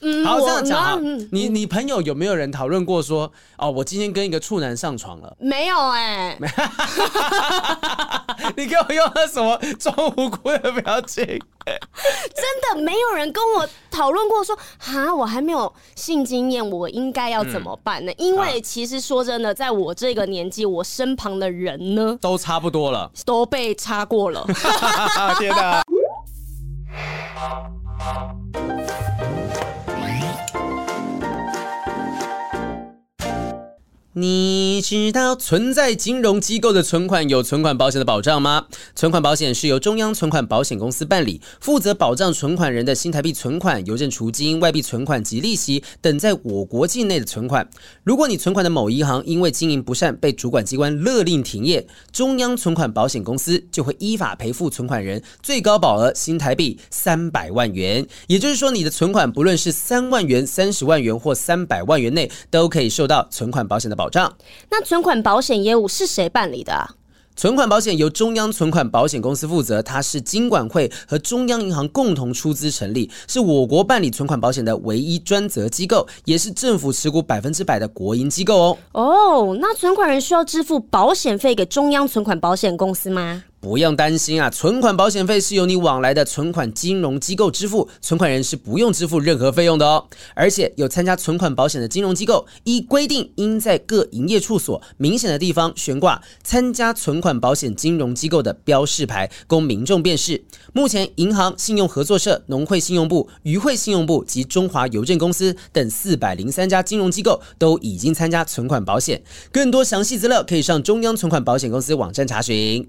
嗯，好，这样讲啊，你你朋友有没有人讨论过说，哦，我今天跟一个处男上床了？没有哎、欸。你给我用了什么装无辜的表情？真的没有人跟我讨论过说，哈，我还没有性经验，我应该要怎么办呢？嗯、因为其实说真的，在我这个年纪，我身旁的人呢，都差不多了，都被插过了。天哪！你知道存在金融机构的存款有存款保险的保障吗？存款保险是由中央存款保险公司办理，负责保障存款人的新台币存款、邮政储金、外币存款及利息等在我国境内的存款。如果你存款的某银行因为经营不善被主管机关勒令停业，中央存款保险公司就会依法赔付存款人最高保额新台币三百万元。也就是说，你的存款不论是三万元、三十万元或三百万元内，都可以受到存款保险的保障。那存款保险业务是谁办理的啊？存款保险由中央存款保险公司负责，它是金管会和中央银行共同出资成立，是我国办理存款保险的唯一专责机构，也是政府持股百分之百的国营机构哦。哦，那存款人需要支付保险费给中央存款保险公司吗？不用担心啊，存款保险费是由你往来的存款金融机构支付，存款人是不用支付任何费用的哦。而且有参加存款保险的金融机构，依规定应在各营业处所明显的地方悬挂参加存款保险金融机构的标示牌，供民众辨识。目前，银行、信用合作社、农会信用部、渔会信用部及中华邮政公司等四百零三家金融机构都已经参加存款保险。更多详细资料可以上中央存款保险公司网站查询。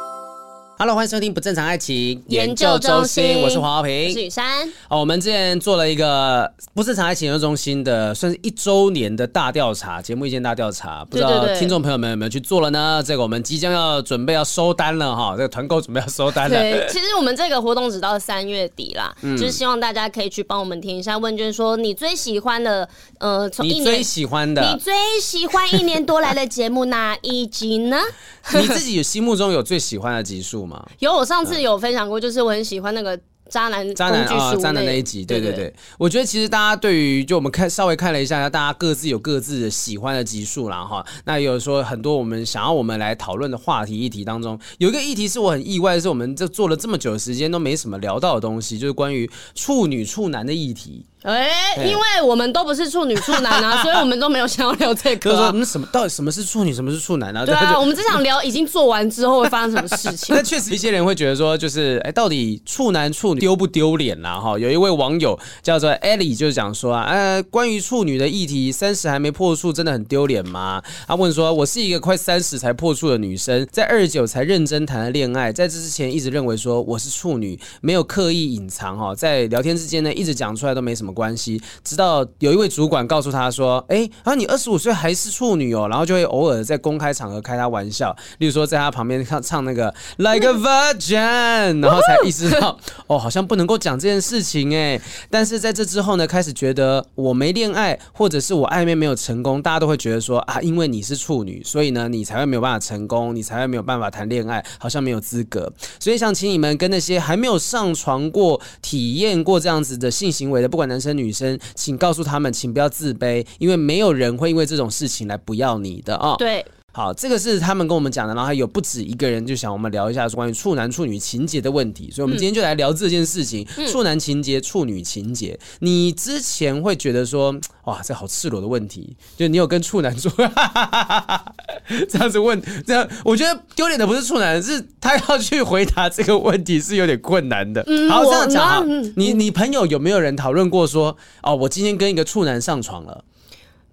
Hello，欢迎收听不正常爱情研究中心，我是黄浩平，我是雨珊。哦，我们之前做了一个不正常爱情研究中心的，算是一周年的大调查，节目意见大调查，不知道听众朋友们有没有去做了呢？这个我们即将要准备要收单了哈，这个团购准备要收单了。对，其实我们这个活动只到三月底啦，嗯、就是希望大家可以去帮我们填一下问卷，说你最喜欢的，呃，从一年你最喜欢的，你最喜欢一年多来的节目哪一集呢？你自己有心目中有最喜欢的集数吗？有，我上次有分享过，就是我很喜欢那个渣男渣男啊，渣男那一集，对对对，我觉得其实大家对于就我们看稍微看了一下，大家各自有各自的喜欢的集数啦哈。那有说很多我们想要我们来讨论的话题议题当中，有一个议题是我很意外的是，我们这做了这么久的时间都没什么聊到的东西，就是关于处女处男的议题。哎，因为我们都不是处女处男啊，所以我们都没有想要聊这个。就是说，们，什么到底什么是处女，什么是处男啊？对啊，我们只想聊已经做完之后会发生什么事情？那确实，一些人会觉得说，就是哎，到底处男处女丢不丢脸啦？哈，有一位网友叫做 Ellie，就是讲说啊，呃，关于处女的议题，三十还没破处，真的很丢脸吗？他问说，我是一个快三十才破处的女生，在二十九才认真谈了恋爱，在这之前一直认为说我是处女，没有刻意隐藏哈，在聊天之间呢，一直讲出来都没什么关系。直到有一位主管告诉他说：“哎，啊，你二十五岁还是处女哦。”然后就会偶尔在公开场合开他玩笑，例如说在他旁边唱唱那个 Like a Virgin，然后才意识到哦，好好像不能够讲这件事情哎。但是在这之后呢，开始觉得我没恋爱，或者是我暧昧没有成功，大家都会觉得说啊，因为你是处女，所以呢，你才会没有办法成功，你才会没有办法谈恋爱，好像没有资格。所以想请你们跟那些还没有上床过、体验过这样子的性行为的，不管男生女生。请告诉他们，请不要自卑，因为没有人会因为这种事情来不要你的啊。对。好，这个是他们跟我们讲的，然后还有不止一个人就想我们聊一下关于处男处女情节的问题，所以我们今天就来聊这件事情：嗯、处男情节、处女情节。你之前会觉得说，哇，这好赤裸的问题，就你有跟处男说 这样子问，这样我觉得丢脸的不是处男，是他要去回答这个问题是有点困难的。嗯、好，这样讲哈，你你朋友有没有人讨论过说，哦，我今天跟一个处男上床了？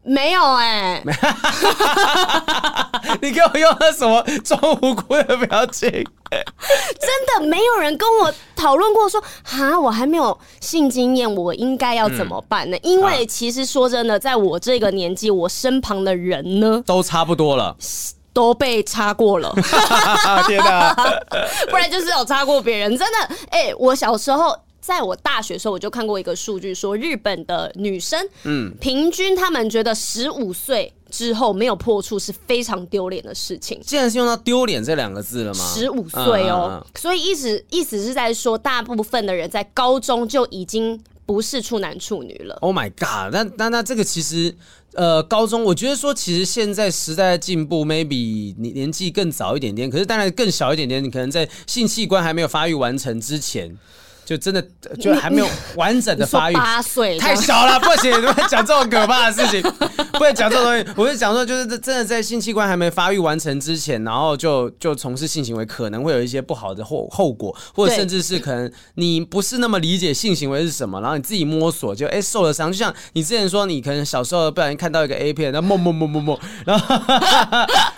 没有哎、欸，你给我用了什么装无辜的表情？真的没有人跟我讨论过说，哈，我还没有性经验，我应该要怎么办呢？嗯、因为其实说真的，在我这个年纪，我身旁的人呢，都差不多了，都被插过了。天哪，不然就是有插过别人。真的，哎、欸，我小时候。在我大学的时候，我就看过一个数据，说日本的女生，嗯，平均他们觉得十五岁之后没有破处是非常丢脸的事情。既然是用到“丢脸”这两个字了吗？十五岁哦，所以意思意思是在说，大部分的人在高中就已经不是处男处女了。Oh my god！那那那这个其实。呃，高中我觉得说，其实现在时代的进步，maybe 你年纪更早一点点，可是当然更小一点点，你可能在性器官还没有发育完成之前。就真的就还没有完整的发育，八岁太小了，不行，不能讲这种可怕的事情，不能讲这种东西。我是讲说，就是真的在性器官还没发育完成之前，然后就就从事性行为，可能会有一些不好的后后果，或者甚至是可能你不是那么理解性行为是什么，然后你自己摸索就哎、欸、受了伤。就像你之前说，你可能小时候不小心看到一个 A 片，然后摸摸摸摸摸，然后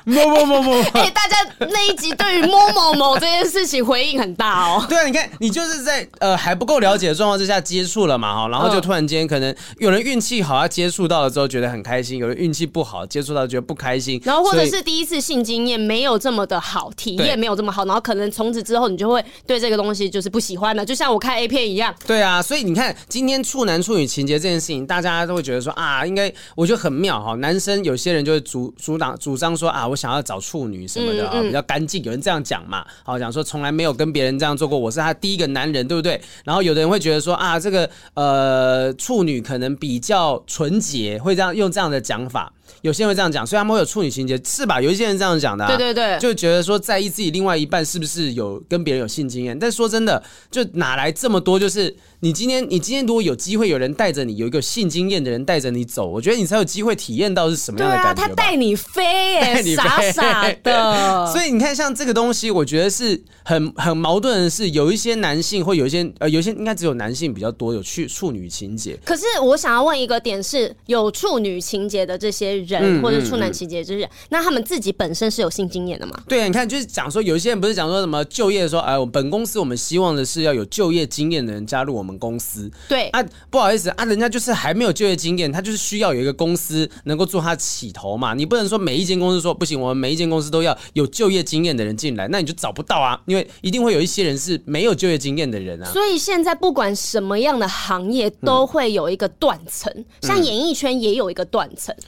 摸摸摸摸。哎，大家那一集对于摸某某这件事情回应很大哦。对啊，你看你就是在。呃，还不够了解的状况之下接触了嘛，哈，然后就突然间可能有人运气好，他接触到了之后觉得很开心；有人运气不好，接触到觉得不开心。然后或者是第一次性经验没有这么的好，体验没有这么好，然后可能从此之后你就会对这个东西就是不喜欢了，就像我看 A 片一样。对啊，所以你看今天处男处女情节这件事情，大家都会觉得说啊，应该我觉得很妙哈。男生有些人就会主主挡主张说啊，我想要找处女什么的啊，比较干净。有人这样讲嘛，好讲说从来没有跟别人这样做过，我是他第一个男人，对不对？然后有的人会觉得说啊，这个呃处女可能比较纯洁，会这样用这样的讲法。有些人会这样讲，所以他们会有处女情节，是吧？有一些人这样讲的、啊，对对对，就觉得说在意自己另外一半是不是有跟别人有性经验。但说真的，就哪来这么多？就是你今天，你今天如果有机会，有人带着你，有一个性经验的人带着你走，我觉得你才有机会体验到是什么样的感觉。他带你飞、欸，哎，傻傻的。所以你看，像这个东西，我觉得是很很矛盾的是，有一些男性或有一些呃，有些应该只有男性比较多有去处女情节。可是我想要问一个点是，有处女情节的这些人，嗯、或者处男。情节之日，那他们自己本身是有性经验的吗？对啊，你看，就是讲说有一些人不是讲说什么就业的时候，哎，我本公司我们希望的是要有就业经验的人加入我们公司。对啊，不好意思啊，人家就是还没有就业经验，他就是需要有一个公司能够做他起头嘛。你不能说每一间公司说不行，我们每一间公司都要有就业经验的人进来，那你就找不到啊，因为一定会有一些人是没有就业经验的人啊。所以现在不管什么样的行业都会有一个断层，嗯、像演艺圈也有一个断层。嗯、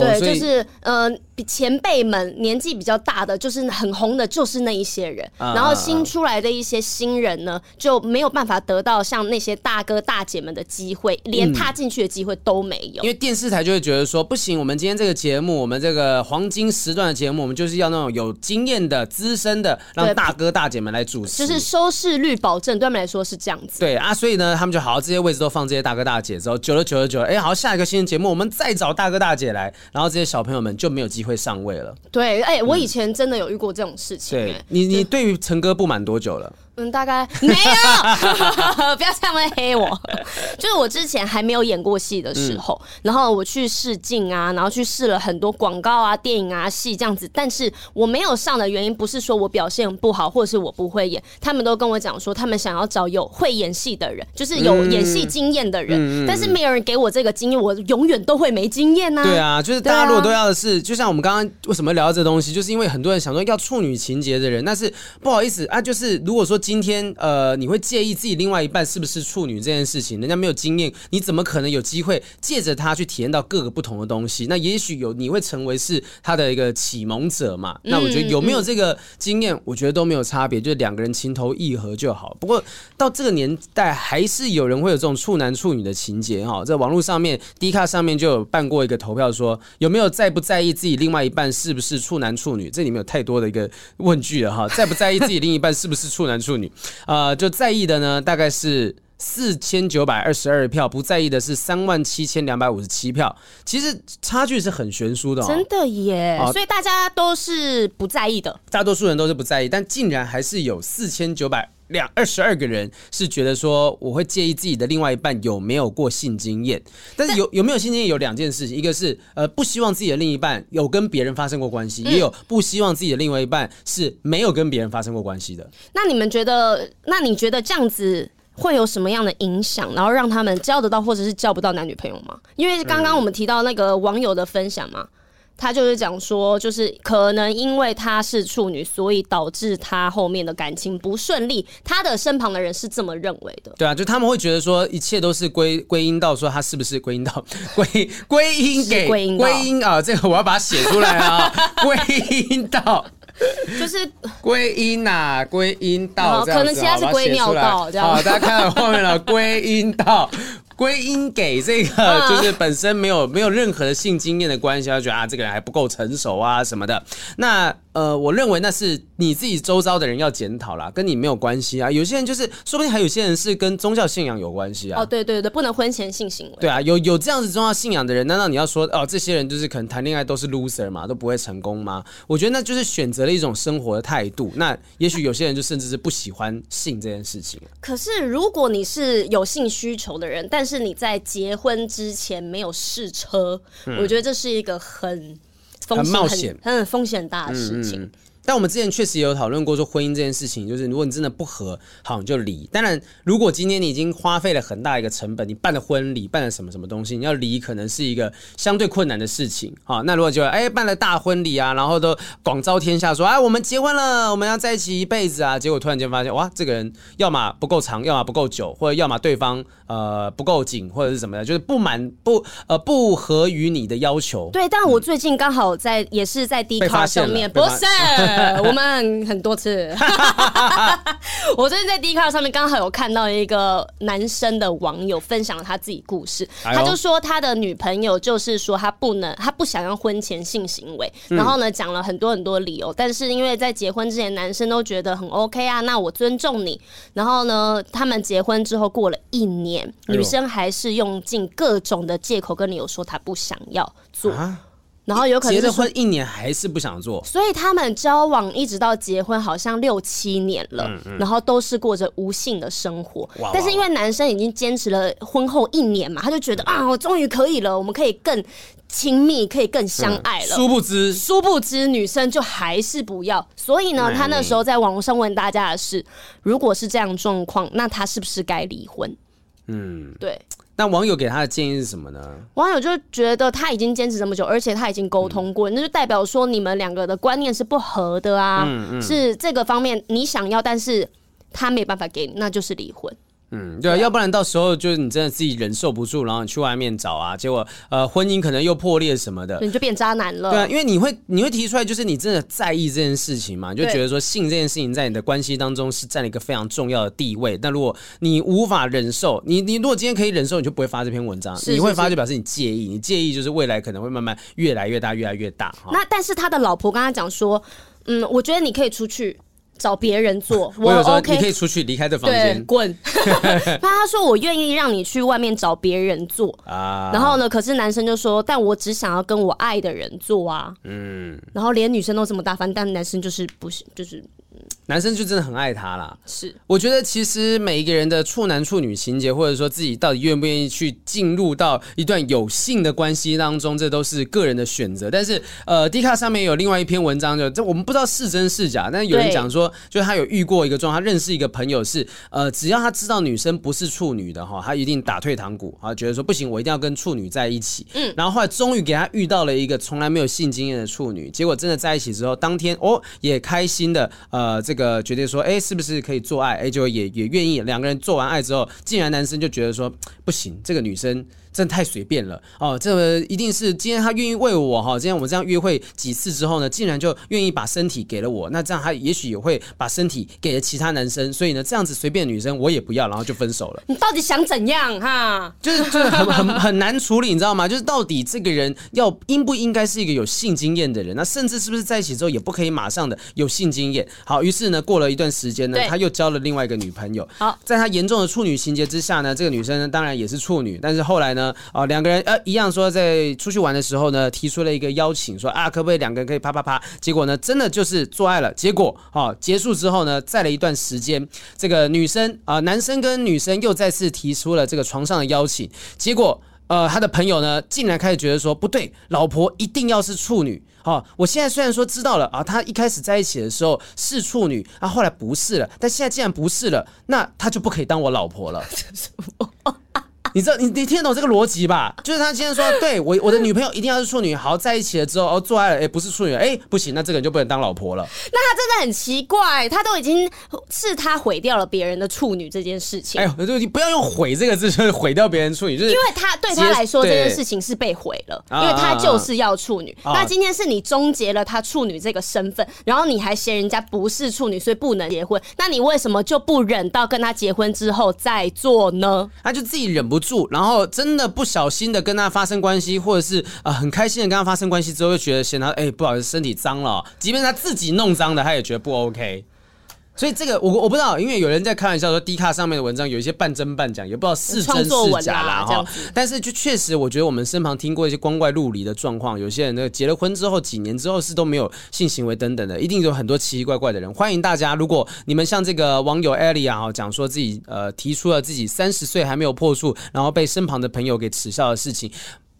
对，就是呃。比前辈们年纪比较大的，就是很红的，就是那一些人。然后新出来的一些新人呢，就没有办法得到像那些大哥大姐们的机会，连踏进去的机会都没有。因为电视台就会觉得说，不行，我们今天这个节目，我们这个黄金时段的节目，我们就是要那种有经验的、资深的，让大哥大姐们来主持，就是收视率保证，对他们来说是这样子。对啊，所以呢，他们就好，这些位置都放这些大哥大姐之后，久了久了久了，哎，好，下一个新的节目，我们再找大哥大姐来，然后这些小朋友们就没有机会上位了。对，哎、欸，我以前真的有遇过这种事情、欸。对你，你对于陈哥不满多久了？嗯，大概没有，不要这样黑我。就是我之前还没有演过戏的时候，嗯、然后我去试镜啊，然后去试了很多广告啊、电影啊、戏这样子。但是我没有上的原因，不是说我表现不好，或者是我不会演。他们都跟我讲说，他们想要找有会演戏的人，就是有演戏经验的人。嗯、但是没有人给我这个经验，我永远都会没经验呐、啊。对啊，就是大家如果都要的是，就像我们刚刚为什么聊到这东西，就是因为很多人想说要处女情节的人，但是不好意思啊，就是如果说。今天呃，你会介意自己另外一半是不是处女这件事情？人家没有经验，你怎么可能有机会借着他去体验到各个不同的东西？那也许有，你会成为是他的一个启蒙者嘛？那我觉得有没有这个经验，我觉得都没有差别，就是两个人情投意合就好。不过到这个年代，还是有人会有这种处男处女的情节哈。在网络上面，Dcard 上面就有办过一个投票，说有没有在不在意自己另外一半是不是处男处女？这里面有太多的一个问句了哈，在不在意自己另一半是不是处男处女？处女，呃，就在意的呢，大概是四千九百二十二票，不在意的是三万七千两百五十七票。其实差距是很悬殊的，真的耶。所以大家都是不在意的，大多数人都是不在意，但竟然还是有四千九百两二十二个人是觉得说，我会介意自己的另外一半有没有过性经验，但是有有没有性经验有两件事情，一个是呃不希望自己的另一半有跟别人发生过关系，也有不希望自己的另外一半是没有跟别人发生过关系的。那你们觉得，那你觉得这样子会有什么样的影响，然后让他们交得到或者是交不到男女朋友吗？因为刚刚我们提到那个网友的分享嘛。他就是讲说，就是可能因为她是处女，所以导致她后面的感情不顺利。她的身旁的人是这么认为的。对啊，就他们会觉得说，一切都是归归因到说她是不是归因到归 归因给归因啊？这个我要把它写出来啊，归因到。就是归因呐，归因到可能其他是归尿道这样。好，大家看到后面了，归因到。归因给这个就是本身没有没有任何的性经验的关系，他觉得啊这个人还不够成熟啊什么的。那呃，我认为那是你自己周遭的人要检讨啦，跟你没有关系啊。有些人就是说不定还有些人是跟宗教信仰有关系啊。哦，对对对，不能婚前性行为。对啊，有有这样子宗教信仰的人，难道你要说哦这些人就是可能谈恋爱都是 loser 嘛，都不会成功吗？我觉得那就是选择了一种生活的态度。那也许有些人就甚至是不喜欢性这件事情。可是如果你是有性需求的人，但是你在结婚之前没有试车，嗯，我觉得这是一个很风险很冒险、很风险大的事情。嗯嗯但我们之前确实也有讨论过，说婚姻这件事情，就是如果你真的不合，好你就离。当然，如果今天你已经花费了很大一个成本，你办了婚礼，办了什么什么东西，你要离可能是一个相对困难的事情。好，那如果就哎办了大婚礼啊，然后都广招天下说，哎我们结婚了，我们要在一起一辈子啊，结果突然间发现哇，这个人要么不够长，要么不够久，或者要么对方呃不够紧，或者是什么的，就是不满不呃不合于你的要求。对，但我最近刚好在、嗯、也是在 Dcard 上面，不是。我们很多次，我最近在 Dcard 上面刚好有看到一个男生的网友分享了他自己故事，他就说他的女朋友就是说他不能，他不想要婚前性行为，然后呢讲了很多很多理由，但是因为在结婚之前男生都觉得很 OK 啊，那我尊重你，然后呢他们结婚之后过了一年，女生还是用尽各种的借口跟你有说她不想要做。然后有可能结了婚一年还是不想做，所以他们交往一直到结婚好像六七年了，嗯嗯、然后都是过着无性的生活。哇哇但是因为男生已经坚持了婚后一年嘛，他就觉得啊，我终于可以了，我们可以更亲密，可以更相爱了。嗯、殊不知，殊不知女生就还是不要。所以呢，他那时候在网络上问大家的是：如果是这样状况，那他是不是该离婚？嗯，对。那网友给他的建议是什么呢？网友就觉得他已经坚持这么久，而且他已经沟通过，嗯、那就代表说你们两个的观念是不合的啊。嗯嗯、是这个方面你想要，但是他没办法给你，那就是离婚。嗯，对啊，要不然到时候就是你真的自己忍受不住，然后你去外面找啊，结果呃婚姻可能又破裂什么的，你就变渣男了。对啊，因为你会你会提出来，就是你真的在意这件事情嘛，你就觉得说性这件事情在你的关系当中是占了一个非常重要的地位。但如果你无法忍受，你你如果今天可以忍受，你就不会发这篇文章。是是是，你会发就表示你介意，你介意就是未来可能会慢慢越来越大，越来越大。那但是他的老婆跟他讲说，嗯，我觉得你可以出去。找别人做，我 OK，你可以出去离开这房间，滚。那 他说我愿意让你去外面找别人做。啊，然后呢，可是男生就说，但我只想要跟我爱的人做啊，嗯，然后连女生都这么大方，但男生就是不行，就是。男生就真的很爱她啦。是，我觉得其实每一个人的处男处女情节，或者说自己到底愿不愿意去进入到一段有性的关系当中，这都是个人的选择。但是，呃，Dcard 上面有另外一篇文章就，就这我们不知道是真是假，但是有人讲说，就是他有遇过一个状况，他认识一个朋友是，呃，只要他知道女生不是处女的哈，他一定打退堂鼓啊，觉得说不行，我一定要跟处女在一起。嗯，然后后来终于给他遇到了一个从来没有性经验的处女，结果真的在一起之后，当天哦也开心的，呃，这这个。决定说，哎，是不是可以做爱？哎，就也也愿意。两个人做完爱之后，竟然男生就觉得说，不行，这个女生。真的太随便了哦！这个一定是今天他愿意为我哈，今天我们这样约会几次之后呢，竟然就愿意把身体给了我，那这样他也许也会把身体给了其他男生，所以呢，这样子随便女生我也不要，然后就分手了。你到底想怎样哈？就是就是很很很难处理，你知道吗？就是到底这个人要应不应该是一个有性经验的人？那甚至是不是在一起之后也不可以马上的有性经验？好，于是呢，过了一段时间呢，他又交了另外一个女朋友。好，在他严重的处女情节之下呢，这个女生呢当然也是处女，但是后来呢，哦，两个人。呃，一样说在出去玩的时候呢，提出了一个邀请，说啊，可不可以两个人可以啪啪啪？结果呢，真的就是做爱了。结果哦，结束之后呢，再了一段时间，这个女生啊、男生跟女生又再次提出了这个床上的邀请。结果呃，他的朋友呢，竟然开始觉得说不对，老婆一定要是处女。哦，我现在虽然说知道了啊，他一开始在一起的时候是处女啊，后来不是了，但现在既然不是了，那他就不可以当我老婆了。你知道你你听得懂这个逻辑吧？就是他今天说，对我我的女朋友一定要是处女，好在一起了之后哦做爱了，哎不是处女，哎不行，那这个人就不能当老婆了。那他真的很奇怪，他都已经是他毁掉了别人的处女这件事情。哎呦，就你不要用毁这个字，就是毁掉别人处女，就是因为他对他来说这件事情是被毁了，因为他就是要处女。那今天是你终结了他处女这个身份，然后你还嫌人家不是处女，所以不能结婚。那你为什么就不忍到跟他结婚之后再做呢？他就自己忍不住，然后真的不小心的跟他发生关系，或者是啊、呃、很开心的跟他发生关系之后，又觉得嫌他哎、不好意思身体脏了，即便他自己弄脏的，他也觉得不 OK。所以这个我我不知道，因为有人在开玩笑说，D 卡上面的文章有一些半真半假，也不知道是真是假啦哈。但是就确实，我觉得我们身旁听过一些光怪陆离的状况，有些人那个结了婚之后几年之后是都没有性行为等等的，一定有很多奇奇怪怪的人。欢迎大家，如果你们像这个网友艾莉啊，讲说自己呃提出了自己三十岁还没有破处，然后被身旁的朋友给耻笑的事情。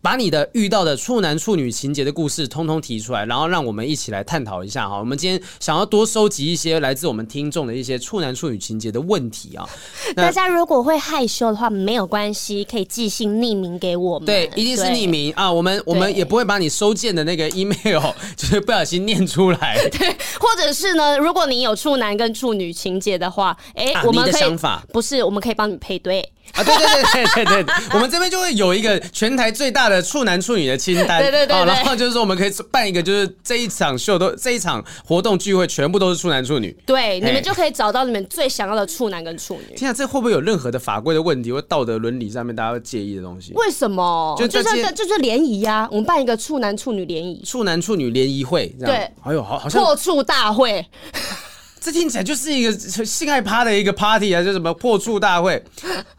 把你的遇到的处男处女情节的故事通通提出来，然后让我们一起来探讨一下哈。我们今天想要多收集一些来自我们听众的一些处男处女情节的问题啊。大家如果会害羞的话，没有关系，可以寄信匿名给我们。对，一定是匿名啊。我们我们也不会把你收件的那个 email 就是不小心念出来。对，或者是呢，如果你有处男跟处女情节的话，哎、欸啊，我们可以，的想法 不是，我们可以帮你配对。啊，对对对对对对，我们这边就会有一个全台最大的处男处女的清单，对对对，对，然后就是说我们可以办一个，就是这一场秀都这一场活动聚会全部都是处男处女，对，你们就可以找到你们最想要的处男跟处女。天啊，这会不会有任何的法规的问题或道德伦理上面大家会介意的东西？为什么？就就是就是联谊呀，我们办一个处男处女联谊，处男处女联谊会，对，哎呦，好好像破处大会。这听起来就是一个性爱趴的一个 party 啊，就什么破处大会，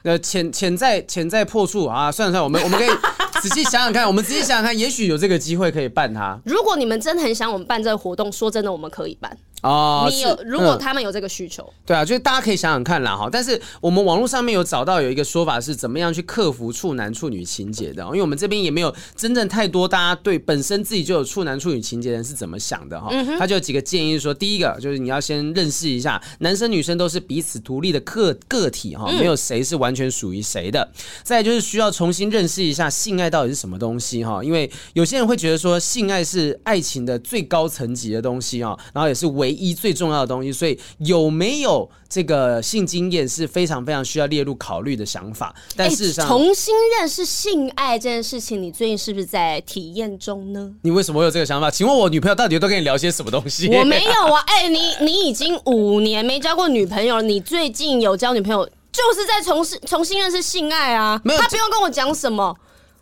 呃，潜潜在潜在破处啊，算了算了，我们我们可以 仔细想想看，我们仔细想想看，也许有这个机会可以办它。如果你们真的很想我们办这个活动，说真的，我们可以办。哦，你有如果他们有这个需求，嗯，对啊，就是大家可以想想看啦哈。但是我们网络上面有找到有一个说法是怎么样去克服处男处女情节的，因为我们这边也没有真正太多大家对本身自己就有处男处女情节的人是怎么想的哈。他就有几个建议说，第一个就是你要先认识一下，男生女生都是彼此独立的个个体哈，没有谁是完全属于谁的。再就是需要重新认识一下性爱到底是什么东西哈，因为有些人会觉得说性爱是爱情的最高层级的东西哈，然后也是唯一最重要的东西，所以有没有这个性经验是非常非常需要列入考虑的想法。但事实上，重新认识性爱这件事情，你最近是不是在体验中呢？你为什么会有这个想法？请问我女朋友到底都跟你聊些什么东西？我没有啊，哎、欸，你你已经五年没交过女朋友了，你最近有交女朋友，就是在重新重新认识性爱啊？没有，他不用跟我讲什么。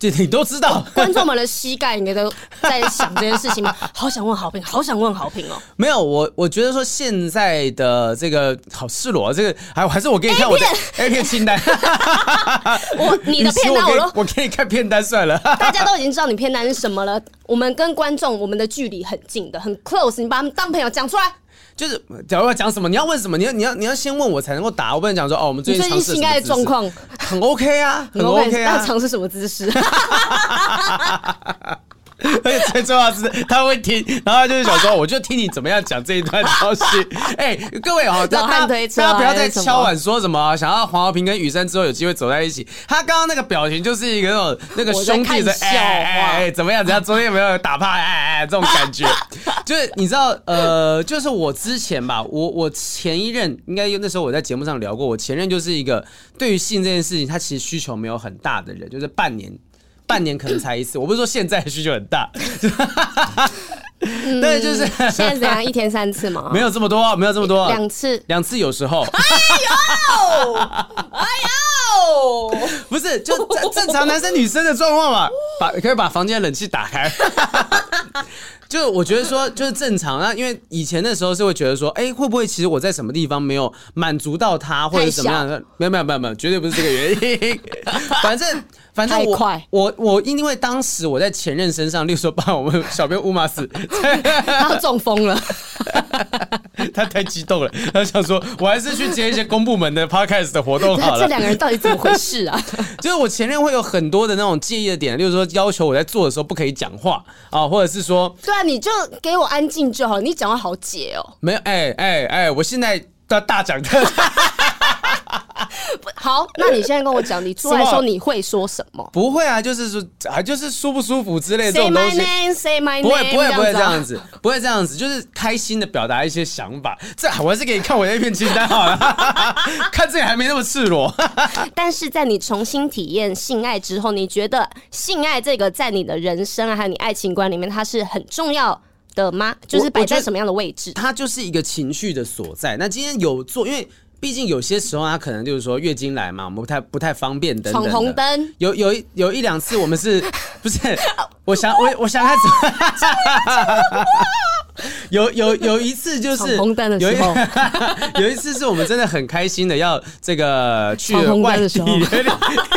你都知道，观众们的膝盖应该都在想这件事情吗？好想问好评，好想问好评哦。没有，我我觉得说现在的这个好赤裸，这个还还是我给你看我的 A 片 清单。我你的片单我都我给你看片单算了。大家都已经知道你片单是什么了。我们跟观众我们的距离很近的，很 close，你把他们当朋友讲出来。就是，假如要讲什么，你要问什么，你要你要你要先问我才能够答。我不能讲说哦，我们最近尝试性爱的状况很 OK 啊，很 OK 啊。尝试什么姿势？而且最重要的是他会听，然后他就是想说，我就听你怎么样讲这一段消息。哎，各位哦，大家大家不要再敲碗说什么想要黄豪平跟雨山之后有机会走在一起。他刚刚那个表情就是一个那种那个兄弟的哎哎哎，怎么样？怎样？昨天有没有打怕？哎哎，这种感觉，就是你知道呃，就是我之前吧，我我前一任应该那时候我在节目上聊过，我前任就是一个对于性这件事情，他其实需求没有很大的人，就是半年。半年可能才一次，我不是说现在需求很大，嗯、对，就是现在怎样一天三次吗？没有这么多，没有这么多，两次，两次有时候。哎呦，哎呦，不是就正正常男生女生的状况嘛？把可以把房间冷气打开。就我觉得说就是正常，啊因为以前的时候是会觉得说，哎，会不会其实我在什么地方没有满足到他，或者怎么样的？没有没有没有没有，绝对不是这个原因。反正。反正我我我因为当时我在前任身上，例如说把我们小编乌马斯，他中风了，他太激动了，他想说，我还是去接一些公部门的 podcast 的活动好了。这两个人到底怎么回事啊？就是我前面会有很多的那种介意的点，例如说要求我在做的时候不可以讲话啊，或者是说，对啊，你就给我安静就好，你讲话好解哦。没有，哎哎哎，我现在要大讲特。好，那你现在跟我讲，你出来的时候你会说什么？不会啊，就是说啊，就是舒不舒服之类的这种 Say 东 my 西。name, say my name，不会不会不会这样子子，不会这样子，就是开心的表达一些想法。这我还是给你看我那片清单好了，看这个还没那么赤裸。啊。但是在你重新体验性爱之后，你觉得性爱这个在你的人生啊，还有你爱情观里面，它是很重要的吗？就是摆在什么样的位置？它就是一个情绪的所在。那今天有做，因为毕竟有些时候他可能就是说月经来嘛，我们不太不太方便等等。闯红灯。有有一有一两次我们是 不是？我想我我想看怎么。有有有一次就是闯红灯的时候，有一 次是我们真的很开心的要这个去外地，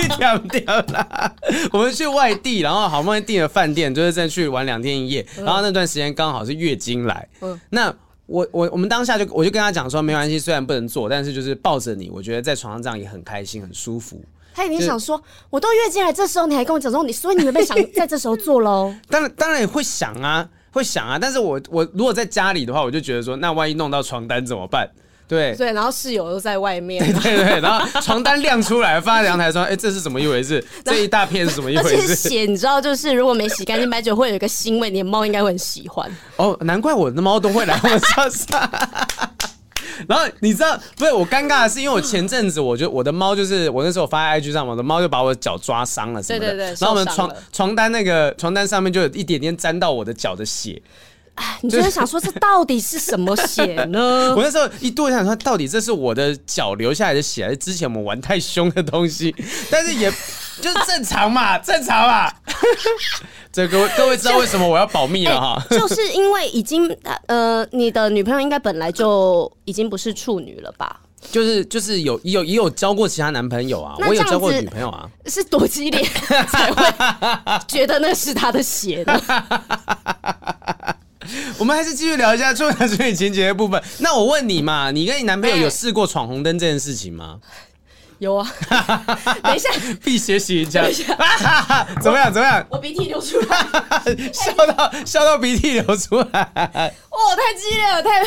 一条条啦。我们去外地，然后好不容易订了饭店，就是再去玩两天一夜。然后那段时间刚好是月经来，那我我我们当下就我就跟他讲说，没关系，虽然不能做，但是就是抱着你，我觉得在床上这样也很开心，很舒服。他一定想说，我都月经来，这时候你还跟我讲说你，所以你有没有想在这时候做喽？当然当然也会想啊。会想啊，但是我我如果在家里的话，我就觉得说，那万一弄到床单怎么办？对对，然后室友都在外面，对对对，然后床单亮出来放在阳台说，哎，这是怎么一回事？这一大片是怎么一回事？血，你知道，就是如果没洗干净，白酒会有一个腥味，你的猫应该会很喜欢。哦，难怪我的猫都会来我床上。然后你知道，不是我尴尬的是，因为我前阵子，我觉得我的猫就是我那时候发在 IG 上，我的猫就把我脚抓伤了什么的。对对对。然后我们床床单那个床单上面就有一点点沾到我的脚的血。哎，你就是想说这到底是什么血呢？我那时候一度想说，到底这是我的脚流下来的血，还是之前我们玩太凶的东西？但是也就是正常嘛，正常嘛。这各位各位知道为什么我要保密了哈？欸、就是因为已经呃，你的女朋友应该本来就已经不是处女了吧？就是就是有有也有交过其他男朋友啊，我有交过女朋友啊，是多激烈才会觉得那是他的血呢？我们还是继续聊一下重男处女情节的部分。那我问你嘛，你跟你男朋友有试过闯红灯这件事情吗？有啊。等一下，必学习一下。怎么样？怎么样？我鼻涕流出来，笑到笑到鼻涕流出来。哦，太激烈了，太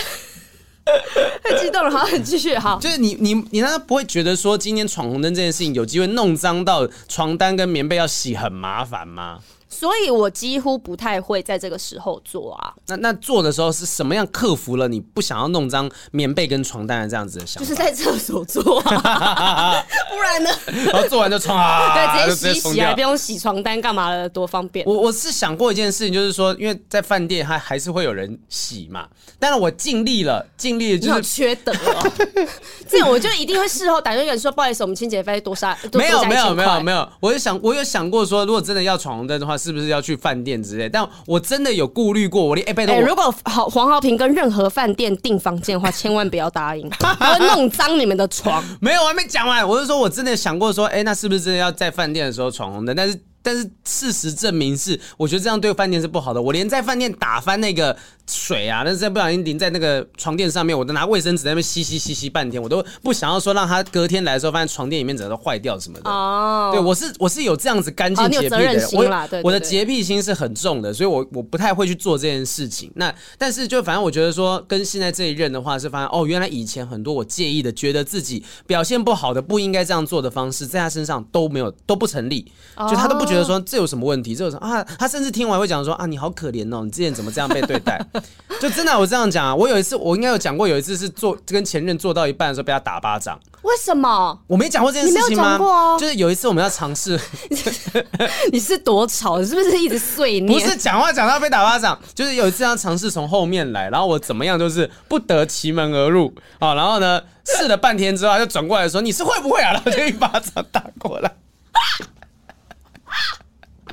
太激动了。好，继续。好，就是你你你难道不会觉得说今天闯红灯这件事情有机会弄脏到床单跟棉被要洗很麻烦吗？所以我几乎不太会在这个时候做啊。那那做的时候是什么样克服了你不想要弄脏棉被跟床单的这样子的想法？就是在厕所做，啊，不然呢？然后做完就冲啊，对，直接洗洗啊，不用洗床单干嘛的，多方便。我我是想过一件事情，就是说，因为在饭店还还是会有人洗嘛，但是我尽力了，尽力了就是缺德哦。这种我就一定会事后打电话说，不好意思，我们清洁费多杀，没有没有没有没有，我就想我有想过说，如果真的要闯红灯的话。是不是要去饭店之类？但我真的有顾虑过，我连哎，拜托，如果好黄豪平跟任何饭店订房间的话，千万不要答应，他会弄脏你们的床。没有，我还没讲完。我是说我真的想过说，哎，那是不是真的要在饭店的时候闯红灯？但是。但是事实证明是，我觉得这样对饭店是不好的。我连在饭店打翻那个水啊，但是不小心淋在那个床垫上面，我都拿卫生纸在那边吸吸吸吸半天，我都不想要说让他隔天来的时候发现床垫里面整个都坏掉什么的。哦，对我是我是有这样子干净洁癖的人，我我的洁癖心是很重的，所以我我不太会去做这件事情。那但是就反正我觉得说，跟现在这一任的话是发现哦，原来以前很多我介意的，觉得自己表现不好的，不应该这样做的方式，在他身上都没有都不成立，就他都不觉得。说这有什么问题？这有什么啊？他甚至听完会讲说啊，你好可怜哦，你之前怎么这样被对待？就真的、啊、我这样讲啊，我有一次我应该有讲过，有一次是做跟前任做到一半的时候被他打巴掌。为什么？我没讲过这件事情吗？哦、就是有一次我们要尝试，你是多吵？是不是一直碎念？不是讲话讲到被打巴掌，就是有一次要尝试从后面来，然后我怎么样就是不得其门而入啊，然后呢试了半天之后他就转过来说，你是会不会啊？然后就一巴掌打过来。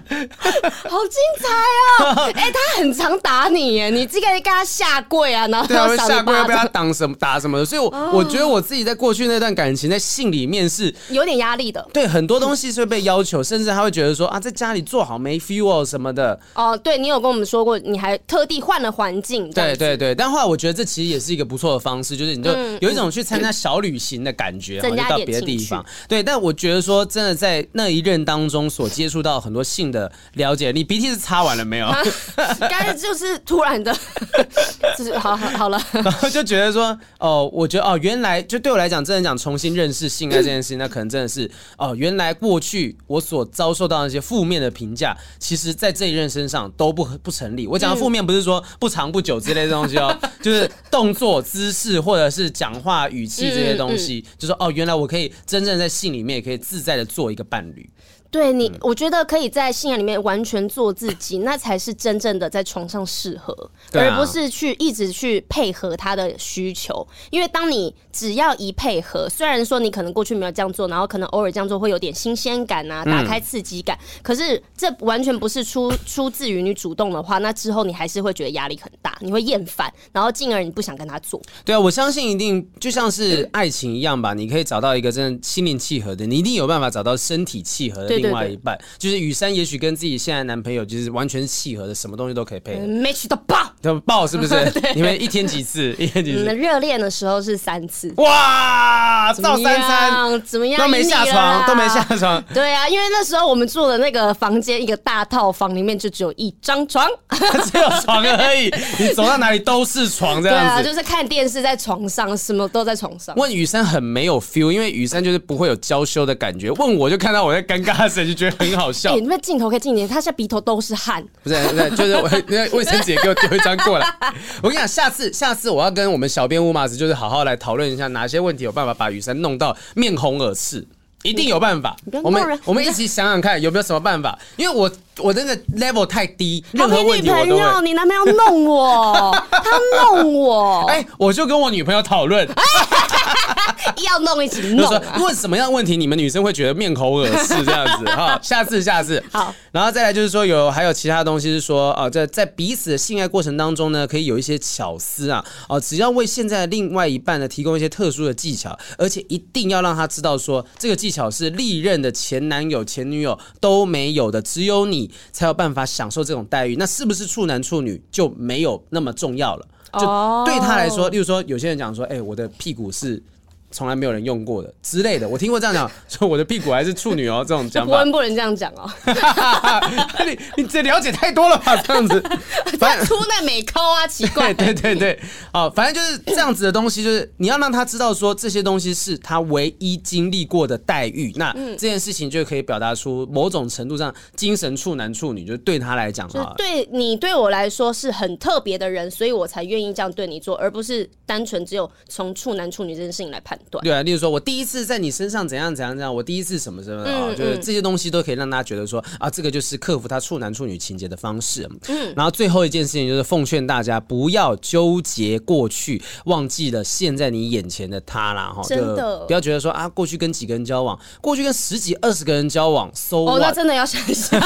好精彩哦！哎、欸，他很常打你耶，你这个跟他下跪啊，然后对啊，会下跪要被他挡什么打什么的，所以我，我、哦、我觉得我自己在过去那段感情，在性里面是有点压力的。对，很多东西是会被要求，甚至他会觉得说啊，在家里做好没 feel 哦什么的。哦，对，你有跟我们说过，你还特地换了环境。对对对，但后来我觉得这其实也是一个不错的方式，就是你就有一种去参加小旅行的感觉，嗯、就到别的地方。对，但我觉得说真的在那一任当中所接触到很多性的。了解。你鼻涕是擦完了没有？刚才就是突然的，就是好好好了，然 后就觉得说，哦，我觉得哦，原来就对我来讲，真的讲重新认识性爱这件事情，那可能真的是哦，原来过去我所遭受到那些负面的评价，其实在这一任身上都不不成立。我讲的负面不是说不长不久之类的东西哦，就是动作姿势或者是讲话语气这些东西，就说哦，原来我可以真正在性里面也可以自在的做一个伴侣。对你，我觉得可以在性爱里面完全做自己，那才是真正的在床上适合，而不是去一直去配合他的需求。因为当你只要一配合，虽然说你可能过去没有这样做，然后可能偶尔这样做会有点新鲜感啊，打开刺激感，可是这完全不是出出自于你主动的话，那之后你还是会觉得压力很大，你会厌烦，然后进而你不想跟他做。对啊，我相信一定就像是爱情一样吧，你可以找到一个真的心灵契合的，你一定有办法找到身体契合的。另外一半就是雨珊，也许跟自己现在男朋友就是完全契合的，什么东西都可以配合，match 到爆，对爆是不是？你们一天几次？一天几次？热恋的时候是三次。哇，到三餐怎么样？都没下床，都没下床。对啊，因为那时候我们住的那个房间，一个大套房里面就只有一张床，只有床而已。你走到哪里都是床，这样子。对啊，就是看电视在床上，什么都在床上。问雨珊很没有 feel，因为雨珊就是不会有娇羞的感觉。问我就看到我在尴尬的时候就觉得。很好笑，欸、你那镜头可以近一点，他现在鼻头都是汗。不是不是，就是我那卫生纸给我丢一张过来。我跟你讲，下次下次我要跟我们小编乌马子，就是好好来讨论一下哪些问题有办法把雨珊弄到面红耳赤。一定有办法，我们我们一起想想看有没有什么办法，因为我我真的 level 太低，任何问题我都会。你男朋友弄我，他弄我，哎，我就跟我女朋友讨论，要弄一起弄。问什么样的问题，你们女生会觉得面口耳赤这样子哈？下次下次好，然后再来就是说有还有其他东西是说啊，在在彼此的性爱过程当中呢，可以有一些巧思啊，哦，只要为现在的另外一半呢提供一些特殊的技巧，而且一定要让他知道说这个技巧。巧是历任的前男友、前女友都没有的，只有你才有办法享受这种待遇。那是不是处男处女就没有那么重要了？就对他来说，例如说，有些人讲说：“哎，我的屁股是。”从来没有人用过的之类的，我听过这样讲，说我的屁股还是处女哦，这种讲法。不能这样讲哦。你你这了解太多了吧？这样子，反正出那美抠啊，奇怪。对对对，好，反正就是这样子的东西，就是你要让他知道说这些东西是他唯一经历过的待遇，那这件事情就可以表达出某种程度上精神处男处女，就是对他来讲，就是对你对我来说是很特别的人，所以我才愿意这样对你做，而不是单纯只有从处男处女这件事情来判。对啊，例如说，我第一次在你身上怎样怎样怎样，我第一次什么什么的啊，嗯、就是这些东西都可以让大家觉得说啊，这个就是克服他处男处女情节的方式。嗯，然后最后一件事情就是奉劝大家不要纠结过去，忘记了现在你眼前的他啦哈，真的不要觉得说啊，过去跟几个人交往，过去跟十几二十个人交往，so 哦，那真的要想一下。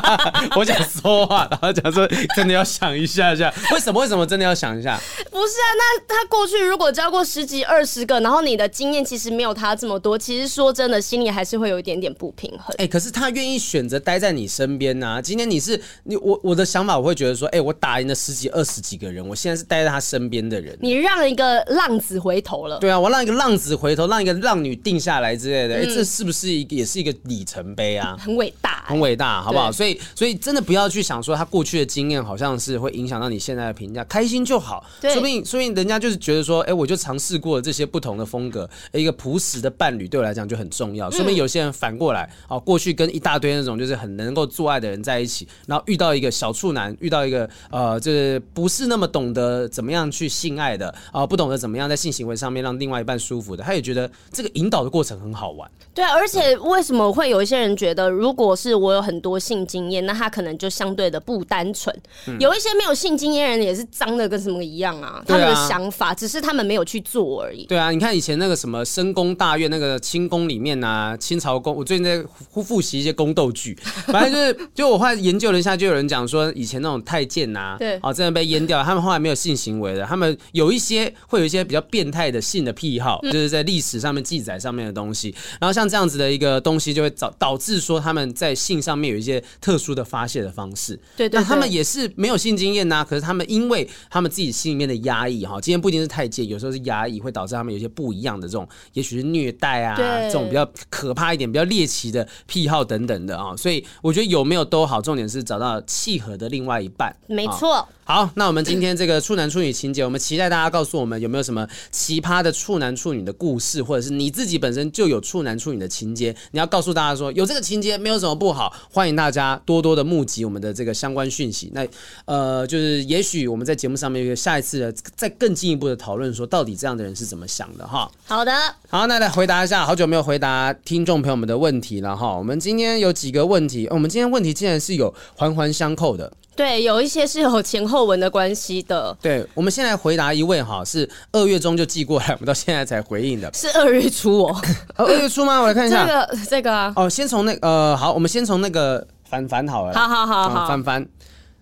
我想说话，然后讲说真的要想一下下，为什么为什么真的要想一下？不是啊，那他过去如果交过十几二十个，然后你的。经验其实没有他这么多，其实说真的，心里还是会有一点点不平衡。哎、欸，可是他愿意选择待在你身边呢、啊。今天你是你我我的想法，我会觉得说，哎、欸，我打赢了十几二十几个人，我现在是待在他身边的人。你让一个浪子回头了。对啊，我让一个浪子回头，让一个浪女定下来之类的。哎、嗯欸，这是不是一个也是一个里程碑啊？很伟大、欸，很伟大，好不好？所以所以真的不要去想说他过去的经验好像是会影响到你现在的评价，开心就好。对，说不定说不定人家就是觉得说，哎、欸，我就尝试过了这些不同的风格，一个朴实的伴侣对我来讲就很重要。说明有些人反过来，哦，过去跟一大堆那种就是很能够做爱的人在一起，然后遇到一个小处男，遇到一个呃，就是不是那么懂得怎么样去性爱的，啊、呃，不懂得怎么样在性行为上面让另外一半舒服的，他也觉得这个引导的过程很好玩。对，而且为什么会有一些人觉得，如果是我有很多性经验，那他可能就相对的不单纯。嗯、有一些没有性经验人也是脏的跟什么一样啊，他们的想法只是他们没有去做而已。对啊，你看以前那个什么深宫。大院那个清宫里面啊，清朝宫，我最近在复复习一些宫斗剧，反正就是，就我后来研究了一下，就有人讲说，以前那种太监呐，对，哦，真的被阉掉，他们后来没有性行为的，他们有一些会有一些比较变态的性的癖好，就是在历史上面记载上面的东西，然后像这样子的一个东西，就会导导致说他们在性上面有一些特殊的发泄的方式，对对，那他们也是没有性经验呐，可是他们因为他们自己心里面的压抑哈，今天不一定是太监，有时候是压抑，会导致他们有一些不一一样的这种，也许是虐待啊，这种比较可怕一点、比较猎奇的癖好等等的啊。所以我觉得有没有都好，重点是找到契合的另外一半。没错。好，那我们今天这个处男处女情节，我们期待大家告诉我们有没有什么奇葩的处男处女的故事，或者是你自己本身就有处男处女的情节，你要告诉大家说有这个情节没有什么不好，欢迎大家多多的募集我们的这个相关讯息。那呃，就是也许我们在节目上面有下一次的再更进一步的讨论，说到底这样的人是怎么想的哈。好的，好，那来回答一下，好久没有回答听众朋友们的问题了哈。我们今天有几个问题，我们今天问题竟然是有环环相扣的。对，有一些是有前后文的关系的。对，我们先来回答一位哈，是二月中就寄过来，我们到现在才回应的。是二月初哦，二月初吗？我来看一下。这个，这个啊。哦，先从那个、呃，好，我们先从那个凡凡好了。好好好好，凡凡。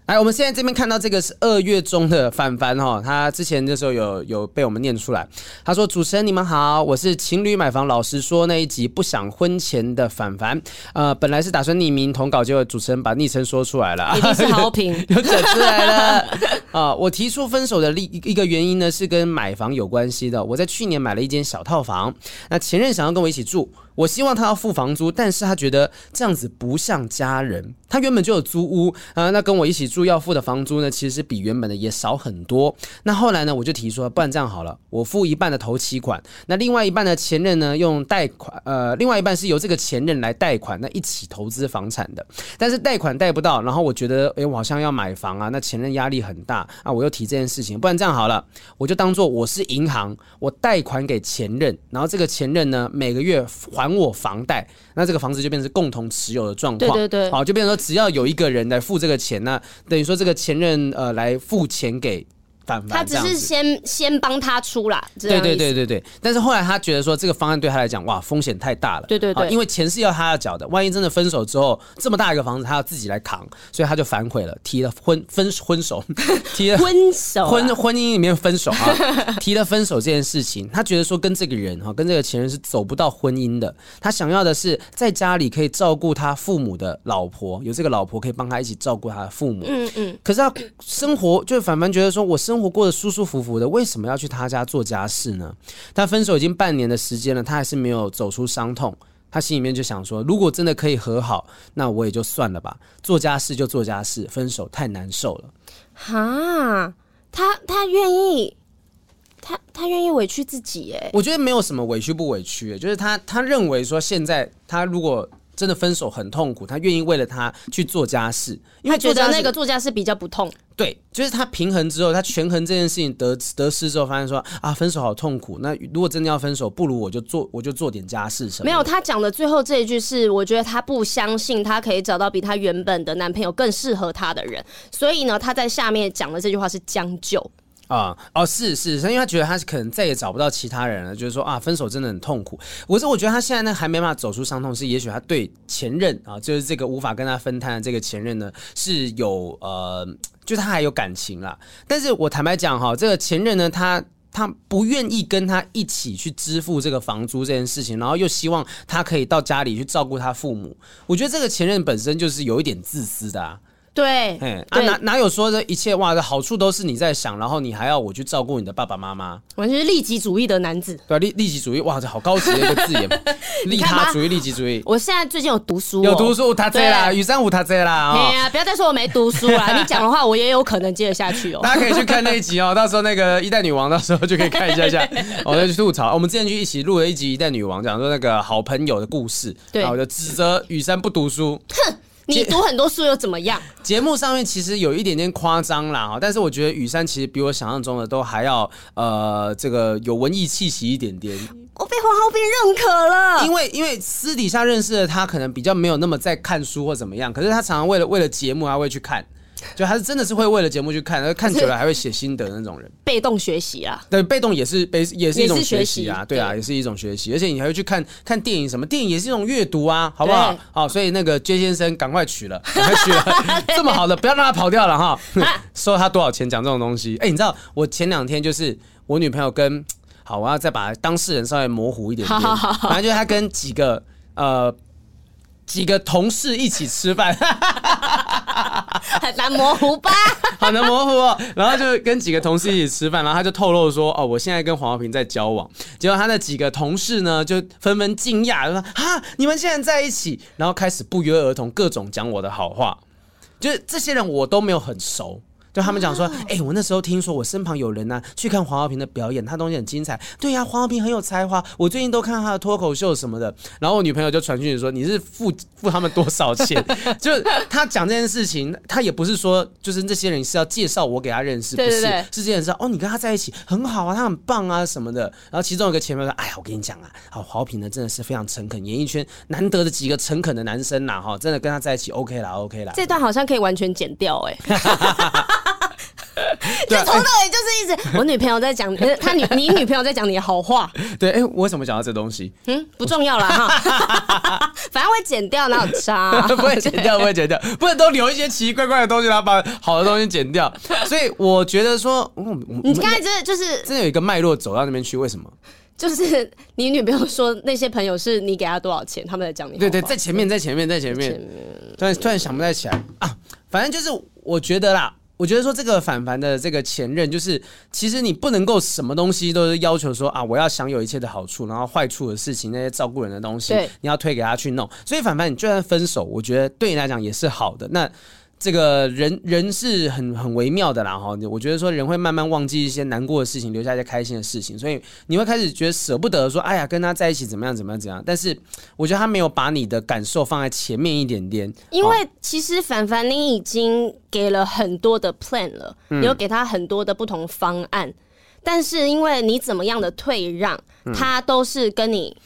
来，我们现在这边看到这个是二月中的凡凡哈，他之前的时候有有被我们念出来。他说：“主持人你们好，我是情侣买房老实说那一集不想婚前的凡凡。呃，本来是打算匿名投稿，结果主持人把昵称说出来了，一定是好评，又整出来了。啊、呃，我提出分手的另一个原因呢，是跟买房有关系的。我在去年买了一间小套房，那前任想要跟我一起住。”我希望他要付房租，但是他觉得这样子不像家人。他原本就有租屋啊，那跟我一起住要付的房租呢，其实是比原本的也少很多。那后来呢，我就提说，不然这样好了，我付一半的头期款，那另外一半的前任呢用贷款，呃，另外一半是由这个前任来贷款，那一起投资房产的。但是贷款贷不到，然后我觉得，哎，我好像要买房啊，那前任压力很大啊，我又提这件事情，不然这样好了，我就当做我是银行，我贷款给前任，然后这个前任呢每个月还。我房贷，那这个房子就变成共同持有的状况。对对对，好，就变成说只要有一个人来付这个钱，那等于说这个前任呃来付钱给。他只是先先帮他出啦，对对对对对。但是后来他觉得说这个方案对他来讲，哇，风险太大了。对对对，因为钱是要他要缴的，万一真的分手之后，这么大一个房子他要自己来扛，所以他就反悔了，提了婚分分手，提了分手婚婚姻里面分手啊，提了分手这件事情，他觉得说跟这个人哈，跟这个前任是走不到婚姻的。他想要的是在家里可以照顾他父母的老婆，有这个老婆可以帮他一起照顾他的父母。嗯嗯。可是他生活就反反觉得说我生。生活过得舒舒服服的，为什么要去他家做家事呢？他分手已经半年的时间了，他还是没有走出伤痛。他心里面就想说，如果真的可以和好，那我也就算了吧。做家事就做家事，分手太难受了。哈，他他愿意，他他愿意委屈自己？哎，我觉得没有什么委屈不委屈，就是他他认为说，现在他如果。真的分手很痛苦，他愿意为了他去做家事，因为他觉得那个做家事比较不痛。对，就是他平衡之后，他权衡这件事情得得失之后，发现说啊，分手好痛苦。那如果真的要分手，不如我就做，我就做点家事什么。没有，他讲的最后这一句是，我觉得他不相信他可以找到比他原本的男朋友更适合他的人，所以呢，他在下面讲的这句话是将就。啊、嗯、哦，是是，是因为他觉得他可能再也找不到其他人了，就是说啊，分手真的很痛苦。我是我觉得他现在呢还没办法走出伤痛，是也许他对前任啊，就是这个无法跟他分摊的这个前任呢是有呃，就他还有感情啦。但是我坦白讲哈，这个前任呢，他他不愿意跟他一起去支付这个房租这件事情，然后又希望他可以到家里去照顾他父母。我觉得这个前任本身就是有一点自私的啊。对，哎啊，哪哪有说这一切哇的好处都是你在想，然后你还要我去照顾你的爸爸妈妈，完全是利己主义的男子。对，利利己主义，哇，这好高级的一个字眼，利他主义、利己主义。我现在最近有读书、哦，有读书，他这啦，雨山舞他这啦。哎呀，不要再说我没读书啦，你讲的话我也有可能接得下去哦。大家可以去看那一集哦，到时候那个一代女王，到时候就可以看一下一下。我再去吐槽，我们之前去一起录了一集一代女王，讲说那个好朋友的故事，对，然后我就指责雨山不读书。哼。你读很多书又怎么样？节目上面其实有一点点夸张啦，哈，但是我觉得雨山其实比我想象中的都还要呃，这个有文艺气息一点点。我被黄浩斌认可了，因为因为私底下认识的他，可能比较没有那么在看书或怎么样，可是他常常为了为了节目，他会去看。就还是真的是会为了节目去看，而看久了还会写心得的那种人。被动学习啊，对，被动也是被也是一种学习啊，对啊，也是一种学习。而且你还会去看看电影什么，电影也是一种阅读啊，好不好？好，所以那个 J 先生赶快娶了，赶快娶了，这么好的不要让他跑掉了哈。收他多少钱讲这种东西？哎、欸，你知道我前两天就是我女朋友跟好，我要再把当事人稍微模糊一点点，反正就是他跟几个呃几个同事一起吃饭。很难模糊吧？好难模糊哦。然后就跟几个同事一起吃饭，然后他就透露说：“哦，我现在跟黄豪平在交往。”结果他的几个同事呢，就纷纷惊讶，说：“哈，你们现在在一起？”然后开始不约而同各种讲我的好话，就是这些人我都没有很熟。就他们讲说，哎、欸，我那时候听说我身旁有人呢、啊、去看黄浩平的表演，他东西很精彩。对呀、啊，黄浩平很有才华，我最近都看他的脱口秀什么的。然后我女朋友就传讯息说，你是付付他们多少钱？就他讲这件事情，他也不是说就是这些人是要介绍我给他认识，不是，是这件事。哦，你跟他在一起很好啊，他很棒啊什么的。然后其中有一个前辈说，哎呀，我跟你讲啊，好，黄豪平呢真的是非常诚恳，演艺圈难得的几个诚恳的男生呐，哈，真的跟他在一起 OK 啦，OK 啦。这段好像可以完全剪掉哎、欸。就从头到尾就是一直，我女朋友在讲，她女你女朋友在讲你的好话。对，哎，我为什么讲到这东西？嗯，不重要了哈，反正会剪掉，哪有差？不会剪掉，不会剪掉，不能都留一些奇奇怪怪的东西，然后把好的东西剪掉。所以我觉得说，你刚才真的就是真的有一个脉络走到那边去，为什么？就是你女朋友说那些朋友是你给他多少钱，他们在讲你。对对，在前面，在前面，在前面。突然突然想不太起来啊，反正就是我觉得啦。我觉得说这个反凡的这个前任，就是其实你不能够什么东西都是要求说啊，我要享有一切的好处，然后坏处的事情，那些照顾人的东西，你要推给他去弄。所以反凡，你就算分手，我觉得对你来讲也是好的。那。这个人人是很很微妙的啦哈，我觉得说人会慢慢忘记一些难过的事情，留下一些开心的事情，所以你会开始觉得舍不得说，哎呀，跟他在一起怎么样怎么样怎样。但是我觉得他没有把你的感受放在前面一点点，因为其实凡凡你已经给了很多的 plan 了，你有给他很多的不同方案，但是因为你怎么样的退让，他都是跟你。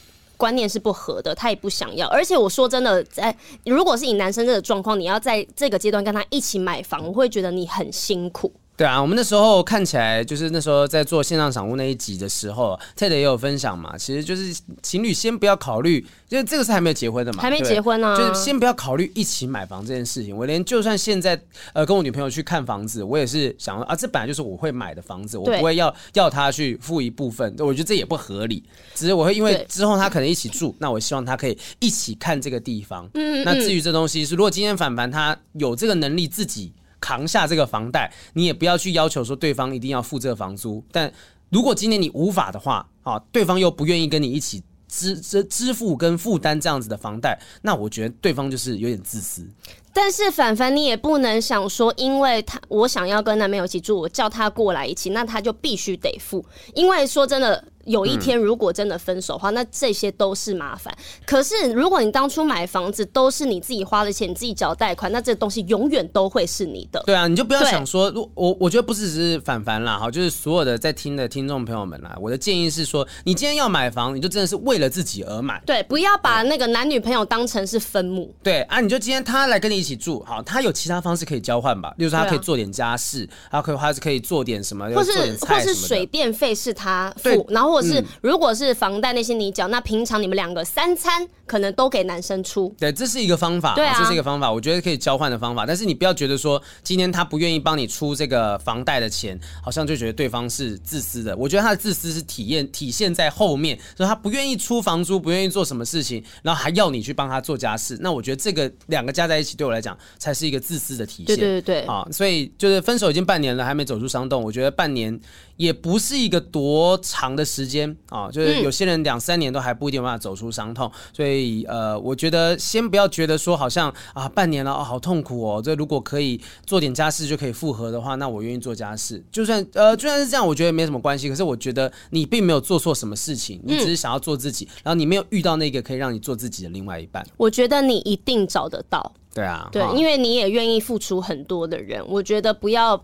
观念是不合的，他也不想要。而且我说真的，在如果是以男生这个状况，你要在这个阶段跟他一起买房，我会觉得你很辛苦。对啊，我们那时候看起来就是那时候在做线上赏物那一集的时候，Ted 也有分享嘛。其实就是情侣先不要考虑，因为这个是还没有结婚的嘛，还没结婚呢、啊，就是先不要考虑一起买房这件事情。我连就算现在呃跟我女朋友去看房子，我也是想说啊，这本来就是我会买的房子，我不会要要她去付一部分，我觉得这也不合理。只是我会因为之后她可能一起住，那我希望她可以一起看这个地方。嗯，嗯，那至于这东西是，如果今天凡凡他有这个能力自己。扛下这个房贷，你也不要去要求说对方一定要付这个房租。但如果今天你无法的话，啊，对方又不愿意跟你一起支支支付跟负担这样子的房贷，那我觉得对方就是有点自私。但是凡凡，你也不能想说，因为他我想要跟男朋友一起住，我叫他过来一起，那他就必须得付。因为说真的。有一天，如果真的分手的话，嗯、那这些都是麻烦。可是，如果你当初买房子都是你自己花的钱，你自己缴贷款，那这东西永远都会是你的。对啊，你就不要想说，我我觉得不是只是凡凡啦，哈，就是所有的在听的听众朋友们啦。我的建议是说，你今天要买房，你就真的是为了自己而买。对，不要把那个男女朋友当成是分母。对啊，你就今天他来跟你一起住，好，他有其他方式可以交换吧？例如说，他可以做点家事，他可以他是可以做点什么，或是或是水电费是他付，然后或者是如果。是房贷那些你缴，那平常你们两个三餐可能都给男生出。对，这是一个方法，对啊，这是一个方法，我觉得可以交换的方法。但是你不要觉得说今天他不愿意帮你出这个房贷的钱，好像就觉得对方是自私的。我觉得他的自私是体验体现在后面，说他不愿意出房租，不愿意做什么事情，然后还要你去帮他做家事。那我觉得这个两个加在一起，对我来讲才是一个自私的体现。对对对对，啊，所以就是分手已经半年了，还没走出伤痛，我觉得半年也不是一个多长的时间啊，就是。有些人两三年都还不一定有办法走出伤痛，所以呃，我觉得先不要觉得说好像啊半年了哦好痛苦哦，这如果可以做点家事就可以复合的话，那我愿意做家事。就算呃就算是这样，我觉得没什么关系。可是我觉得你并没有做错什么事情，你只是想要做自己，然后你没有遇到那个可以让你做自己的另外一半。我觉得你一定找得到。对啊，对，因为你也愿意付出很多的人，我觉得不要。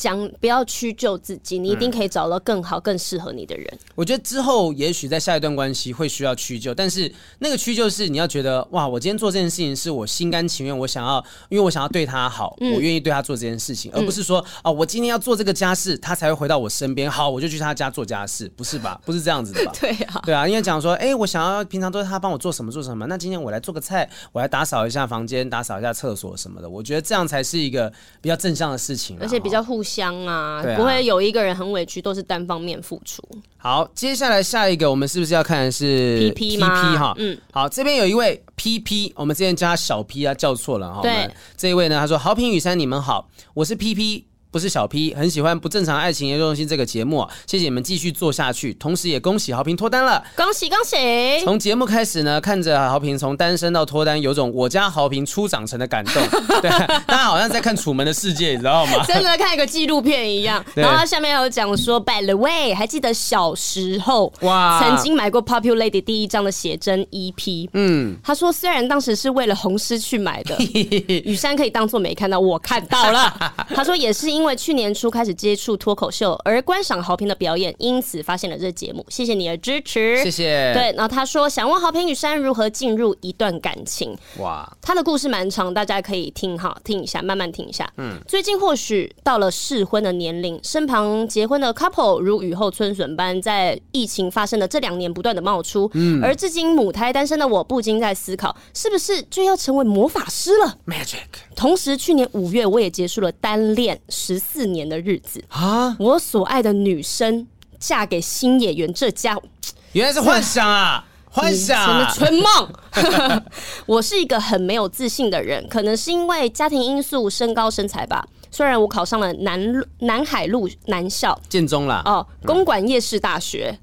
讲不要屈就自己，你一定可以找到更好、更适合你的人。我觉得之后也许在下一段关系会需要屈就，但是那个屈就是你要觉得哇，我今天做这件事情是我心甘情愿，我想要，因为我想要对他好，嗯、我愿意对他做这件事情，而不是说啊，我今天要做这个家事，他才会回到我身边，好，我就去他家做家事，不是吧？不是这样子的吧？对啊，对啊，应该讲说，哎、欸，我想要平常都是他帮我做什么做什么，那今天我来做个菜，我来打扫一下房间，打扫一下厕所什么的，我觉得这样才是一个比较正向的事情，而且比较互相。相啊，对啊不会有一个人很委屈，都是单方面付出。好，接下来下一个我们是不是要看的是 PP 吗哈，嗯，好，这边有一位 PP，我们之前叫他小 P 啊，叫错了哈。对这一位呢，他说：“好评雨山，你们好，我是 PP。”不是小 P，很喜欢不正常爱情研究中心这个节目，啊谢谢你们继续做下去，同时也恭喜豪平脱单了，恭喜恭喜！从节目开始呢，看着豪平从单身到脱单，有种我家豪平初长成的感动。对，大家好像在看《楚门的世界》，你知道吗？真的看一个纪录片一样。然后他下面还有讲说，By the way，还记得小时候哇，曾经买过 Popular Lady 第一张的写真 EP。嗯，他说虽然当时是为了红师去买的，雨山可以当做没看到，我看到了。他说也是因。因为去年初开始接触脱口秀，而观赏豪平的表演，因此发现了这节目。谢谢你的支持，谢谢。对，然后他说想问豪平与山如何进入一段感情。哇，他的故事蛮长，大家可以听哈，听一下，慢慢听一下。嗯，最近或许到了适婚的年龄，身旁结婚的 couple 如雨后春笋般，在疫情发生的这两年不断的冒出。嗯，而至今母胎单身的我，不禁在思考，是不是就要成为魔法师了？Magic。同时，去年五月我也结束了单恋。十四年的日子啊！我所爱的女生嫁给新演员，这家原来是幻想啊！幻想春梦。我是一个很没有自信的人，可能是因为家庭因素、身高身材吧。虽然我考上了南南海路南校建中啦，哦，公馆夜市大学。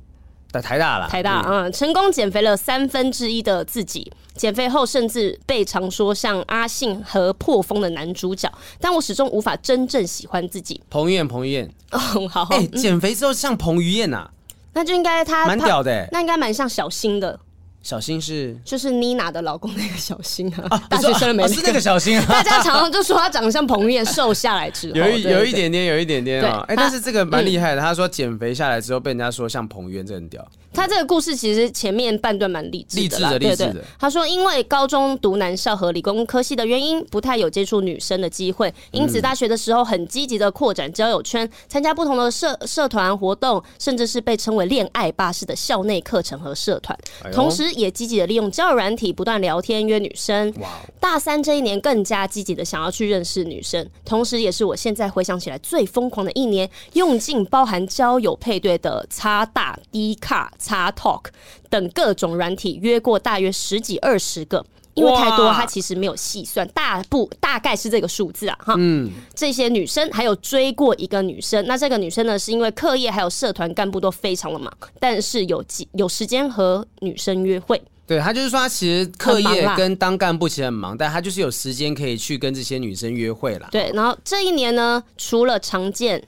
在台大了，台大，嗯，成功减肥了三分之一的自己。减肥后，甚至被常说像阿信和破风的男主角，但我始终无法真正喜欢自己。彭于晏，彭于晏，哦，好，好，哎、欸，减肥之后像彭于晏呐，那就应该他蛮屌的、欸，那应该蛮像小新的。小新是就是妮娜的老公那个小新啊，啊大学生了没、那个？是那个小新啊。大家常常就说他长得像彭于晏，瘦下来之后有一有一点点，有一点点啊。哎、欸，但是这个蛮厉害的。嗯、他说减肥下来之后被人家说像彭于晏，这很屌。他这个故事其实前面半段蛮励志的啦，励志的，励志的。他说因为高中读男校和理工科系的原因，不太有接触女生的机会，因此大学的时候很积极的扩展交友圈，参加不同的社社团活动，甚至是被称为恋爱巴士的校内课程和社团，同时也积极的利用。交友软体不断聊天约女生，大三这一年更加积极的想要去认识女生，同时也是我现在回想起来最疯狂的一年，用尽包含交友配对的差大、低卡、叉 Talk 等各种软体约过大约十几二十个，因为太多，他其实没有细算，大不大概是这个数字啊哈。嗯，这些女生还有追过一个女生，那这个女生呢是因为课业还有社团干部都非常的忙，但是有几有时间和女生约会。对，他就是说，他其实课业跟当干部其实很忙，但他就是有时间可以去跟这些女生约会了。对，然后这一年呢，除了常见，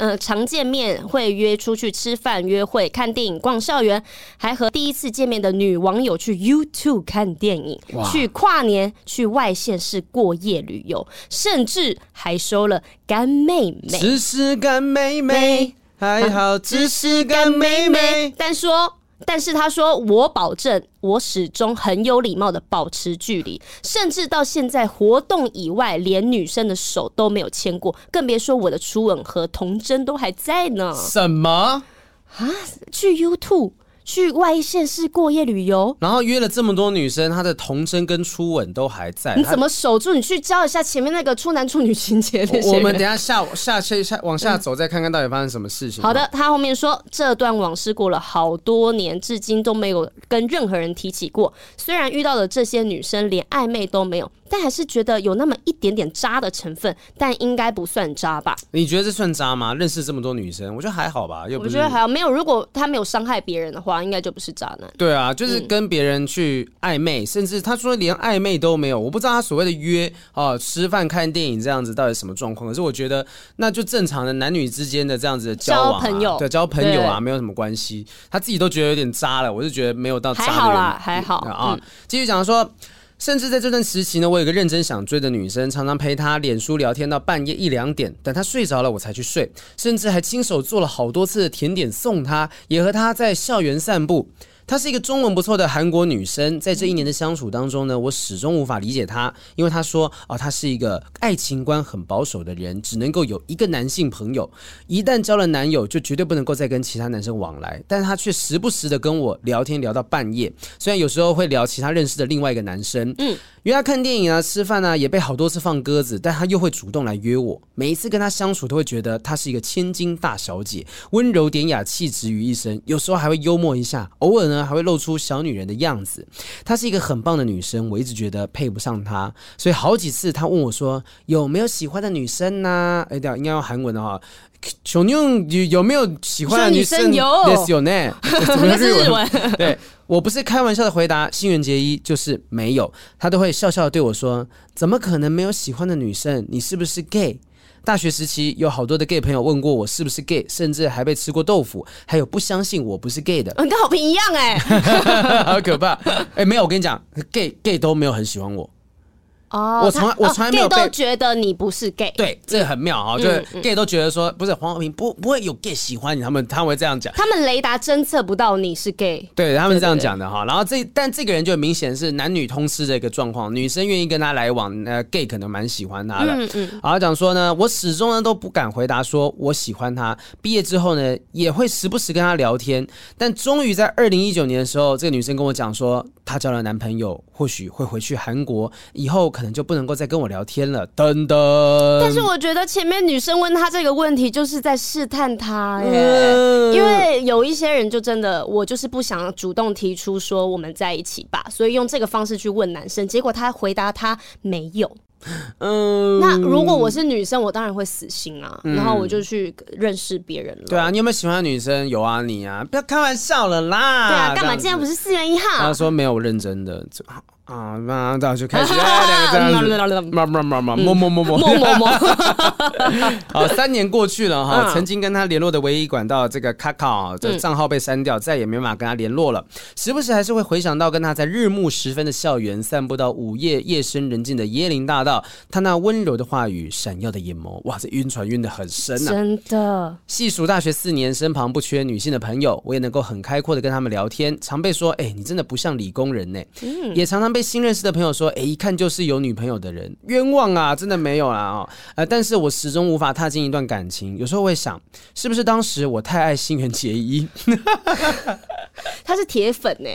呃，常见面会约出去吃饭、约会、看电影、逛校园，还和第一次见面的女网友去 YouTube 看电影，去跨年，去外县市过夜旅游，甚至还收了干妹妹。只是干妹妹，还好只是干妹妹，但说。但是他说：“我保证，我始终很有礼貌的保持距离，甚至到现在活动以外，连女生的手都没有牵过，更别说我的初吻和童真都还在呢。”什么？啊？去 YouTube？去外县市过夜旅游，然后约了这么多女生，她的童真跟初吻都还在。你怎么守住？你去教一下前面那个处男处女情节那些。我们等下下下下下往下走，再看看到底发生什么事情。好的，他后面说这段往事过了好多年，至今都没有跟任何人提起过。虽然遇到了这些女生连暧昧都没有，但还是觉得有那么一点点渣的成分，但应该不算渣吧？你觉得这算渣吗？认识这么多女生，我觉得还好吧。又不是，我觉得还好，没有。如果他没有伤害别人的话。应该就不是渣男。对啊，就是跟别人去暧昧，嗯、甚至他说连暧昧都没有。我不知道他所谓的约啊，吃饭看电影这样子到底什么状况。可是我觉得那就正常的男女之间的这样子的交往、啊，交朋友，对，交朋友啊，没有什么关系。他自己都觉得有点渣了，我就觉得没有到渣的。还好啦，还好啊。继、嗯、续讲说。甚至在这段时期呢，我有个认真想追的女生，常常陪她脸书聊天到半夜一两点，等她睡着了我才去睡，甚至还亲手做了好多次甜点送她，也和她在校园散步。她是一个中文不错的韩国女生，在这一年的相处当中呢，我始终无法理解她，因为她说啊，她是一个爱情观很保守的人，只能够有一个男性朋友，一旦交了男友就绝对不能够再跟其他男生往来，但是她却时不时的跟我聊天聊到半夜，虽然有时候会聊其他认识的另外一个男生，嗯，约她看电影啊、吃饭啊，也被好多次放鸽子，但她又会主动来约我。每一次跟她相处，都会觉得她是一个千金大小姐，温柔典雅，气质于一身。有时候还会幽默一下，偶尔呢还会露出小女人的样子。她是一个很棒的女生，我一直觉得配不上她，所以好几次她问我说有没有喜欢的女生呢、啊？哎，对，应该用韩文的哈。熊妞有有没有喜欢的女生？有，有呢。怎么是日文？对。我不是开玩笑的回答，新垣结衣就是没有，他都会笑笑的对我说：“怎么可能没有喜欢的女生？你是不是 gay？” 大学时期有好多的 gay 朋友问过我是不是 gay，甚至还被吃过豆腐，还有不相信我不是 gay 的，跟好评一样哎，好可怕！哎，没有，我跟你讲，gay gay 都没有很喜欢我。哦，我从来我从来没有 gay 都觉得你不是 gay，对，这个很妙啊，就是 gay 都觉得说不是黄豪平不不会有 gay 喜欢你，他们他们会这样讲，他们雷达侦测不到你是 gay，对，他们是这样讲的哈。然后这但这个人就明显是男女通吃的一个状况，女生愿意跟他来往，呃，gay 可能蛮喜欢他的。嗯嗯。然后讲说呢，我始终呢都不敢回答说我喜欢他。毕业之后呢，也会时不时跟他聊天，但终于在二零一九年的时候，这个女生跟我讲说，她交了男朋友，或许会回去韩国，以后可能就不能够再跟。我聊天了，噔噔。但是我觉得前面女生问他这个问题，就是在试探他耶，嗯、因为有一些人就真的，我就是不想主动提出说我们在一起吧，所以用这个方式去问男生，结果他回答他没有。嗯，那如果我是女生，我当然会死心啊，嗯、然后我就去认识别人了。对啊，你有没有喜欢的女生？有啊，你啊，不要开玩笑了啦。对啊，干嘛？今天不是四月一号？他说没有，认真的。啊，那那就开始，两个这样子，么么么么，么么么么，么么么。好，三年过去了哈，曾经跟他联络的唯一管道，这个 Kakao 这账号被删掉，再也没办法跟他联络了。时不时还是会回想到跟他在日暮时分的校园，散步到午夜夜深人静的椰林大道，他那温柔的话语，闪耀的眼眸，哇，这晕船晕的很深啊！真的。细数大学四年，身旁不缺女性的朋友，我也能够很开阔的跟他们聊天，常被说，哎，你真的不像理工人呢。嗯，也常常被。新认识的朋友说：“哎，一看就是有女朋友的人，冤枉啊！真的没有啦哦。呃，但是我始终无法踏进一段感情。有时候会想，是不是当时我太爱新垣结衣？他是铁粉 呢。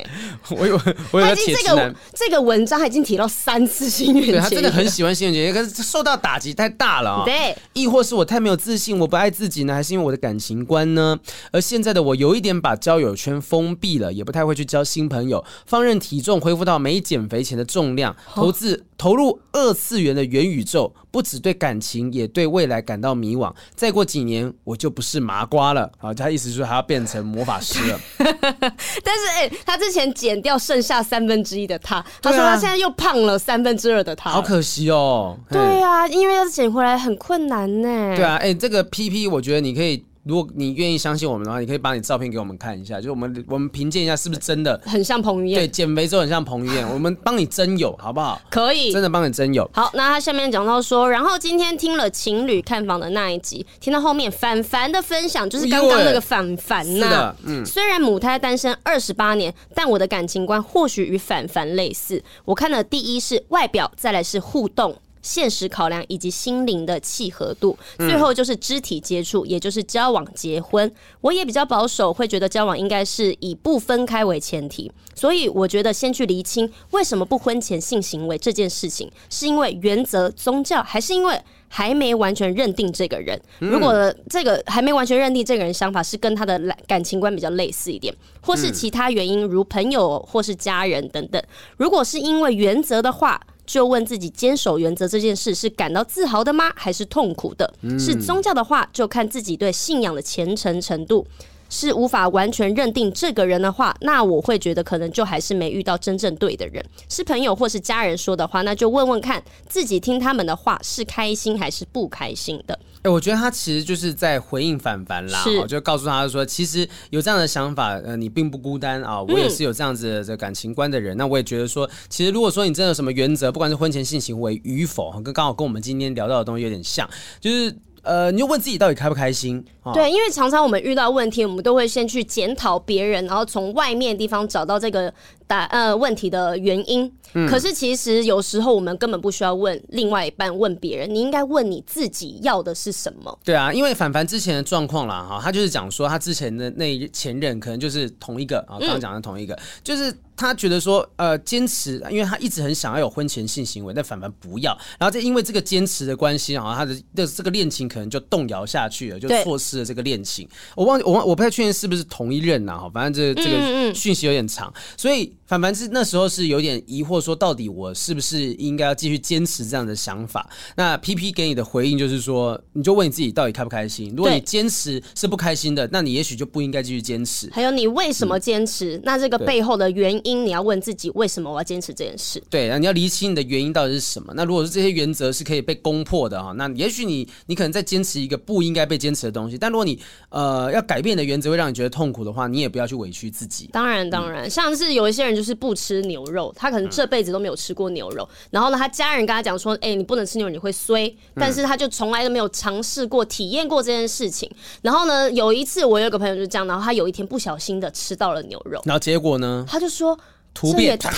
我有，我有铁直男。这个文章已经提到三次新垣结衣，对，他真的很喜欢新垣结衣，可是受到打击太大了啊。对，亦或是我太没有自信，我不爱自己呢，还是因为我的感情观呢？而现在的我有一点把交友圈封闭了，也不太会去交新朋友，放任体重恢复到没减肥。”前的重量，投资投入二次元的元宇宙，不止对感情，也对未来感到迷惘。再过几年，我就不是麻瓜了。啊，他意思是说他要变成魔法师了。但是，哎、欸，他之前减掉剩下三分之一的他，他说他现在又胖了三分之二的他，好可惜哦。对啊，因为要是减回来很困难呢。对啊，哎、欸，这个 PP，我觉得你可以。如果你愿意相信我们的话，你可以把你照片给我们看一下，就是我们我们评鉴一下是不是真的很像彭于晏。对，减肥之后很像彭于晏，我们帮你征友好不好？可以，真的帮你征友。好，那他下面讲到说，然后今天听了情侣看房的那一集，听到后面凡凡的分享，就是刚刚那个凡凡呐。嗯，虽然母胎单身二十八年，但我的感情观或许与凡凡类似。我看的第一是外表，再来是互动。现实考量以及心灵的契合度，最后就是肢体接触，也就是交往、结婚。我也比较保守，会觉得交往应该是以不分开为前提。所以我觉得先去厘清为什么不婚前性行为这件事情，是因为原则、宗教，还是因为还没完全认定这个人？如果这个还没完全认定这个人想法是跟他的感情观比较类似一点，或是其他原因，如朋友或是家人等等。如果是因为原则的话，就问自己坚守原则这件事是感到自豪的吗？还是痛苦的？是宗教的话，就看自己对信仰的虔诚程度。是无法完全认定这个人的话，那我会觉得可能就还是没遇到真正对的人。是朋友或是家人说的话，那就问问看自己听他们的话是开心还是不开心的。哎、欸，我觉得他其实就是在回应凡凡啦，就告诉他说，其实有这样的想法，呃，你并不孤单啊，我也是有这样子的感情观的人。嗯、那我也觉得说，其实如果说你真的有什么原则，不管是婚前性行为与否，跟刚好跟我们今天聊到的东西有点像，就是。呃，你就问自己到底开不开心哦。对，因为常常我们遇到问题，我们都会先去检讨别人，然后从外面的地方找到这个答呃问题的原因。嗯。可是其实有时候我们根本不需要问另外一半，问别人，你应该问你自己要的是什么。对啊，因为凡凡之前的状况啦，哈，他就是讲说他之前的那前任可能就是同一个啊，刚刚讲的同一个，嗯、就是。他觉得说，呃，坚持，因为他一直很想要有婚前性行为，但凡凡不要，然后再因为这个坚持的关系，然后他的的这个恋情可能就动摇下去了，就错失了这个恋情。我忘，我忘，我不太确定是不是同一任呐，哈，反正这、这个讯息有点长，所以凡凡是那时候是有点疑惑，说到底我是不是应该要继续坚持这样的想法？那 P P 给你的回应就是说，你就问你自己到底开不开心？如果你坚持是不开心的，那你也许就不应该继续坚持。还有你为什么坚持？嗯、那这个背后的原因。你要问自己，为什么我要坚持这件事？对，那，你要厘清你的原因到底是什么。那如果是这些原则是可以被攻破的哈，那也许你你可能在坚持一个不应该被坚持的东西。但如果你呃要改变的原则会让你觉得痛苦的话，你也不要去委屈自己。当然，当然，像是有一些人就是不吃牛肉，他可能这辈子都没有吃过牛肉，嗯、然后呢，他家人跟他讲说，哎、欸，你不能吃牛肉，你会衰。但是他就从来都没有尝试过、体验过这件事情。然后呢，有一次我有个朋友就这样，然后他有一天不小心的吃到了牛肉，然后结果呢，他就说。突变，太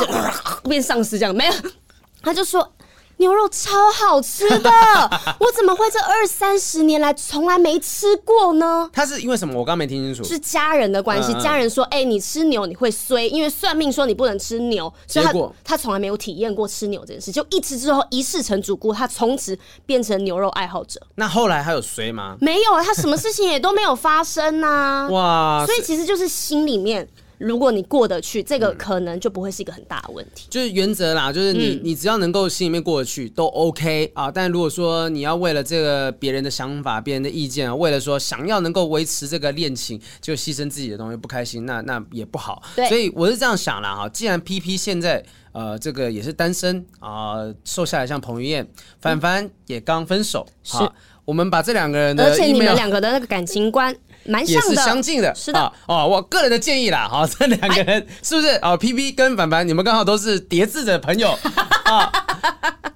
变丧尸这样没有？他就说牛肉超好吃的，我怎么会这二三十年来从来没吃过呢？他是因为什么？我刚没听清楚。是家人的关系，家人说：“哎、欸，你吃牛你会衰，因为算命说你不能吃牛。”结果他从来没有体验过吃牛这件事，就一吃之后一试成主顾，他从此变成牛肉爱好者。那后来还有衰吗？没有啊，他什么事情也都没有发生呐、啊。哇，所以其实就是心里面。如果你过得去，这个可能就不会是一个很大的问题。就是原则啦，就是你、嗯、你只要能够心里面过得去都 OK 啊。但如果说你要为了这个别人的想法、别人的意见，为了说想要能够维持这个恋情，就牺牲自己的东西不开心，那那也不好。所以我是这样想啦哈。既然 PP 现在呃这个也是单身啊、呃，瘦下来像彭于晏，凡凡也刚分手，是我们把这两个人的，而且你们两个的那个感情观。蛮像的，也是相近的，是的哦，哦，我个人的建议啦，好，这两个人是不是啊？PP 跟凡凡，你们刚好都是叠字的朋友 啊。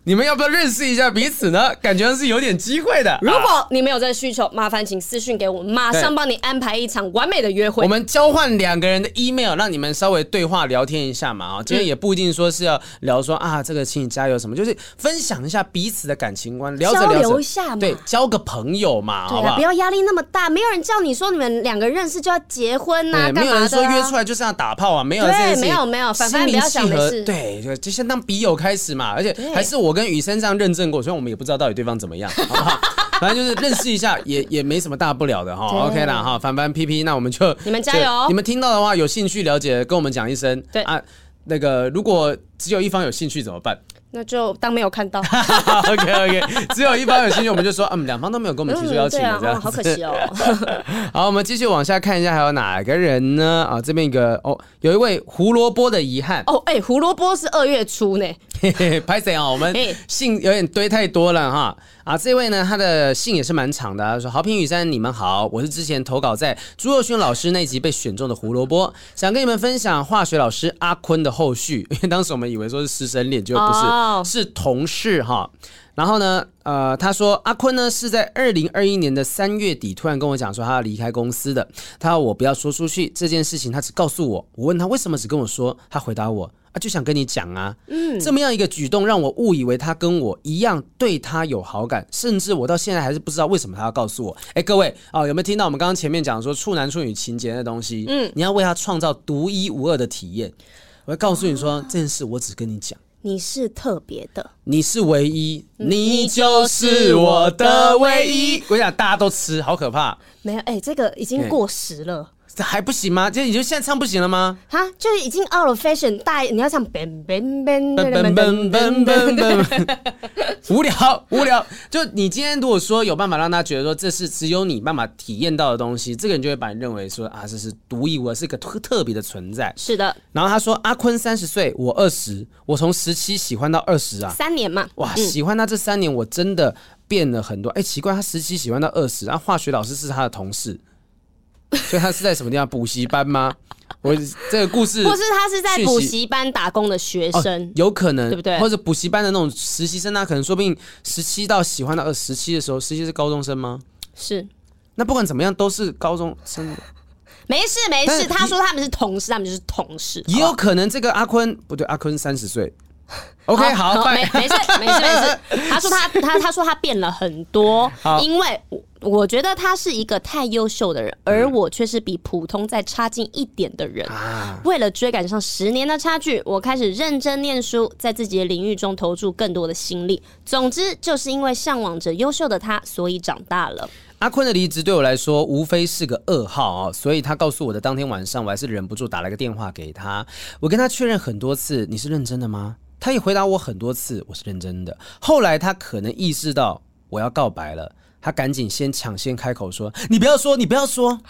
你们要不要认识一下彼此呢？感觉是有点机会的。如果你们有这个需求，麻烦请私讯给我，马上帮你安排一场完美的约会。我们交换两个人的 email，让你们稍微对话聊天一下嘛。啊，今天也不一定说是要聊说啊，这个请你加油什么，就是分享一下彼此的感情观，聊着一下，对，交个朋友嘛，好不好？不要压力那么大，没有人叫你说你们两个认识就要结婚呐，干嘛的啊？没有人说约出来就是要打炮啊，没有，对，没有没有，反正不要想的是，对，就就先当笔友开始嘛，而且还是我跟雨生这样认。证过，虽然我们也不知道到底对方怎么样，好不好？反正就是认识一下，也也没什么大不了的哈。OK 啦哈，凡凡 PP，那我们就 你们加油，你们听到的话有兴趣了解，跟我们讲一声。对啊，那个如果只有一方有兴趣怎么办？那就当没有看到。OK OK，只有一方有兴趣，我们就说，嗯，两方都没有跟我们提出邀请的，这样、嗯啊哦、好可惜哦。好，我们继续往下看一下，还有哪个人呢？啊，这边一个哦，有一位胡萝卜的遗憾。哦，哎、欸，胡萝卜是二月初呢。嘿嘿，拍谁啊？我们信有点堆太多了哈。啊，这位呢，他的信也是蛮长的。他说：“好评雨山，你们好，我是之前投稿在朱若勋老师那集被选中的胡萝卜，想跟你们分享化学老师阿坤的后续。因为当时我们以为说是师生恋，结果不是，oh. 是同事哈。然后呢，呃，他说阿坤呢是在二零二一年的三月底突然跟我讲说他要离开公司的，他要我不要说出去这件事情，他只告诉我。我问他为什么只跟我说，他回答我。”啊，就想跟你讲啊，嗯，这么样一个举动让我误以为他跟我一样对他有好感，甚至我到现在还是不知道为什么他要告诉我。哎，各位啊，有没有听到我们刚刚前面讲说处男处女情节的东西？嗯，你要为他创造独一无二的体验。我要告诉你说，哦，这件事我只跟你讲，你是特别的，你是唯一，你就是我的唯一。我想大家都吃，好可怕。没有，哎，这个已经过时了。这还不行吗？就你就现在唱不行了吗？哈，就是已经 out of fashion，大你要唱 无聊无聊。就你今天如果说有办法让他觉得说这是只有你办法体验到的东西，这个人就会把你认为说啊，这是独一无二，是个特特别的存在。是的。然后他说阿坤三十岁，我二十，我从十七喜欢到二十啊，三年嘛。哇，喜欢他这三年，我真的变了很多。哎，奇怪，他十七喜欢到二十，然后化学老师是他的同事。所以他是在什么地方补习班吗？我这个故事，或是他是在补习班打工的学生，哦，有可能，对不对？或者补习班的那种实习生，他可能说不定十七到喜欢到二十七的时候，十七是高中生吗？是。那不管怎么样都是高中生。没事没事，他说他们是同事，他们就是同事。也有可能这个阿坤不对，阿坤三十岁。OK，好，没没事没事没事。他说他他他说他变了很多，因为我觉得他是一个太优秀的人，而我却是比普通再差劲一点的人。为了追赶上十年的差距，我开始认真念书，在自己的领域中投注更多的心力。总之，就是因为向往着优秀的他，所以长大了。阿坤的离职对我来说无非是个噩耗啊，所以他告诉我的当天晚上，我还是忍不住打了个电话给他。我跟他确认很多次，你是认真的吗？他也回答我很多次，我是认真的。后来他可能意识到我要告白了，他赶紧先抢先开口说：“你不要说，你不要说。”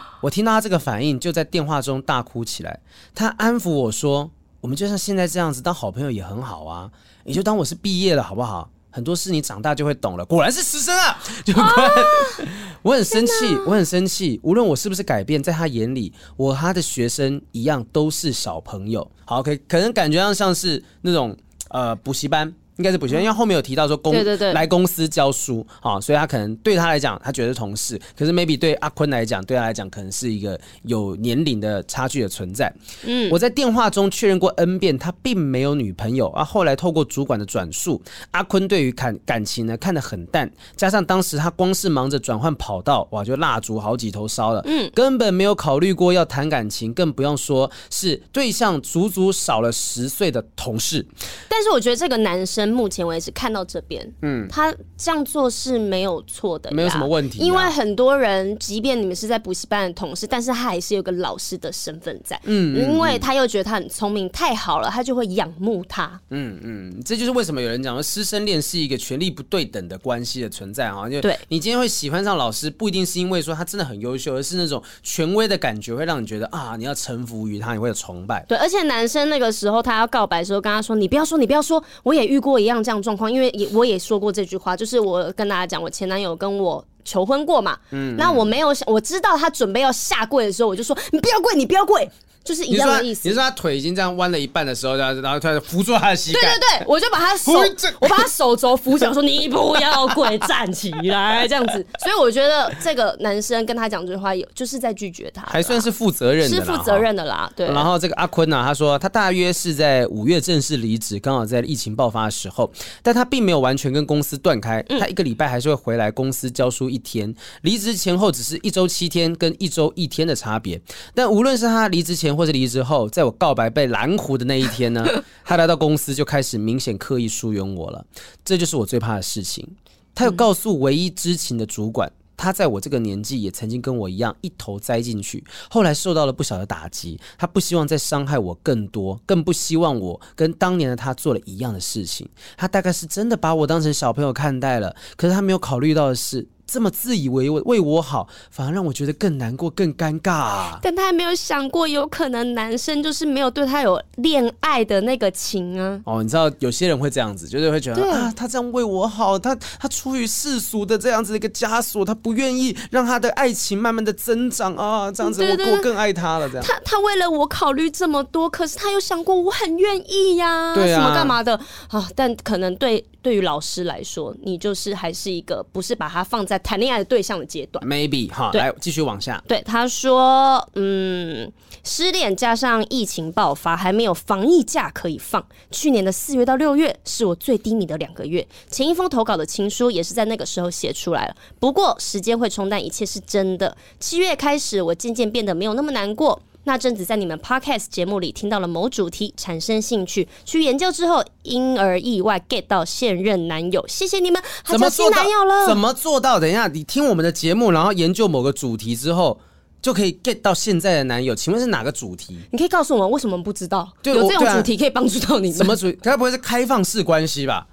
我听到他这个反应，就在电话中大哭起来。他安抚我说：“我们就像现在这样子当好朋友也很好啊，你就当我是毕业了好不好？很多事你长大就会懂了。”果然是师生啊，就果然。我很生气，我很生气。无论我是不是改变，在他眼里，我和他的学生一样都是小朋友。好，OK，可能感觉上像是那种呃补习班。应该是补习，因为后面有提到说公对对对来公司教书啊，所以他可能对他来讲，他觉得是同事，可是 maybe 对阿坤来讲，对他来讲可能是一个有年龄的差距的存在。嗯，我在电话中确认过 N 遍，他并没有女朋友啊。后来透过主管的转述，阿坤对于感感情呢看得很淡，加上当时他光是忙着转换跑道，哇，就蜡烛好几头烧了，嗯，根本没有考虑过要谈感情，更不用说是对象足足少了十岁的同事。但是我觉得这个男生。目前为止看到这边，嗯，他这样做是没有错的，没有什么问题。因为很多人，即便你们是在补习班的同事，但是他还是有个老师的身份在，嗯，因为他又觉得他很聪明，太好了，他就会仰慕他。嗯嗯，这就是为什么有人讲说师生恋是一个权力不对等的关系的存在啊。就对你今天会喜欢上老师，不一定是因为说他真的很优秀，而是那种权威的感觉会让你觉得啊，你要臣服于他，你会有崇拜。对，而且男生那个时候他要告白的时候，跟他说：“你不要说，你不要说。”我也遇过。一样这样状况，因为也我也说过这句话，就是我跟大家讲，我前男友跟我求婚过嘛，嗯，那我没有想，我知道他准备要下跪的时候，我就说你不要跪，你不要跪。就是一样的意思。你说他腿已经这样弯了一半的时候，然后然后突然扶住他的膝盖。对对对，我就把他手，我把他手肘扶起来，说你不要跪，站起来这样子。所以我觉得这个男生跟他讲这句话，有就是在拒绝他，还算是负责任的，是负责任的啦。对。然后这个阿坤呢、啊，他说他大约是在五月正式离职，刚好在疫情爆发的时候，但他并没有完全跟公司断开，他一个礼拜还是会回来公司教书一天。离职前后只是一周七天跟一周一天的差别，但无论是他离职前。或者离职后，在我告白被拦胡的那一天呢，他来到公司就开始明显刻意疏远我了。这就是我最怕的事情。他有告诉唯一知情的主管，他在我这个年纪也曾经跟我一样一头栽进去，后来受到了不小的打击。他不希望再伤害我更多，更不希望我跟当年的他做了一样的事情。他大概是真的把我当成小朋友看待了，可是他没有考虑到的是。这么自以为为我好，反而让我觉得更难过、更尴尬啊。但他还没有想过，有可能男生就是没有对他有恋爱的那个情啊。哦，你知道有些人会这样子，就是会觉得啊，他这样为我好，他他出于世俗的这样子的一个枷锁，他不愿意让他的爱情慢慢的增长啊，这样子我我更爱他了。这样，他他为了我考虑这么多，可是他有想过我很愿意呀，对啊，什么干嘛的啊？但可能对。对于老师来说，你就是还是一个不是把他放在谈恋爱的对象的阶段。Maybe 哈，来继续往下。对，他说，嗯，失恋加上疫情爆发，还没有防疫假可以放。去年的四月到六月是我最低迷的两个月，前一封投稿的情书也是在那个时候写出来了。不过时间会冲淡一切，是真的。七月开始，我渐渐变得没有那么难过。那阵子在你们 podcast 节目里听到了某主题，产生兴趣，去研究之后，因而意外 get 到现任男友。谢谢你们，怎么做男友了？怎么做到？等一下，你听我们的节目，然后研究某个主题之后，就可以 get 到现在的男友？请问是哪个主题？你可以告诉我们为什么不知道？有这种主题可以帮助到你们？什么主题？该不会是开放式关系吧？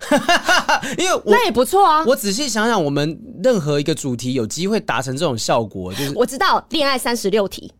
因为我那也不错啊。我仔细想想，我们任何一个主题有机会达成这种效果，就是我知道恋爱三十六题。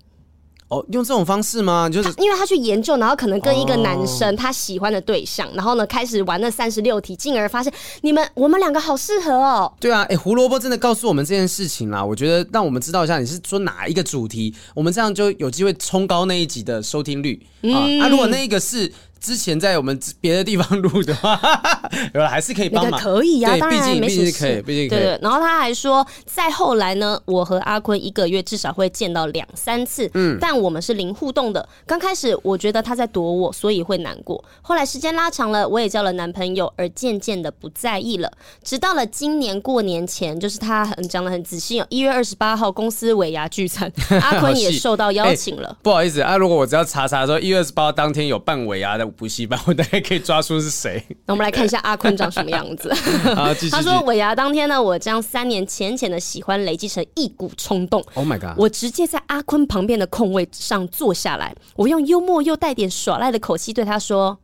哦，用这种方式吗？就是因为他去研究，然后可能跟一个男生他喜欢的对象，哦、然后呢开始玩那三十六题，进而发现你们我们两个好适合哦。对啊，哎，胡萝卜真的告诉我们这件事情啦。我觉得让我们知道一下，你是说哪一个主题，我们这样就有机会冲高那一集的收听率、嗯、啊。那如果那一个是。之前在我们别的地方录的话，有了还是可以帮忙，可以呀、啊，当然没事，毕竟可以，毕竟可以。对，然后他还说，再后来呢，我和阿坤一个月至少会见到两三次，嗯，但我们是零互动的。刚开始我觉得他在躲我，所以会难过。后来时间拉长了，我也交了男朋友，而渐渐的不在意了。直到了今年过年前，就是他很讲的很仔细哦，一月二十八号公司尾牙聚餐，阿坤也受到邀请了。欸、不好意思啊，如果我只要查查说一月二十八号当天有办尾牙的。补习班，我大概可以抓出是谁。那我们来看一下阿坤长什么样子。他说尾牙当天呢，我将三年浅浅的喜欢累积成一股冲动。Oh my god！我直接在阿坤旁边的空位上坐下来，我用幽默又带点耍赖的口气对他说：“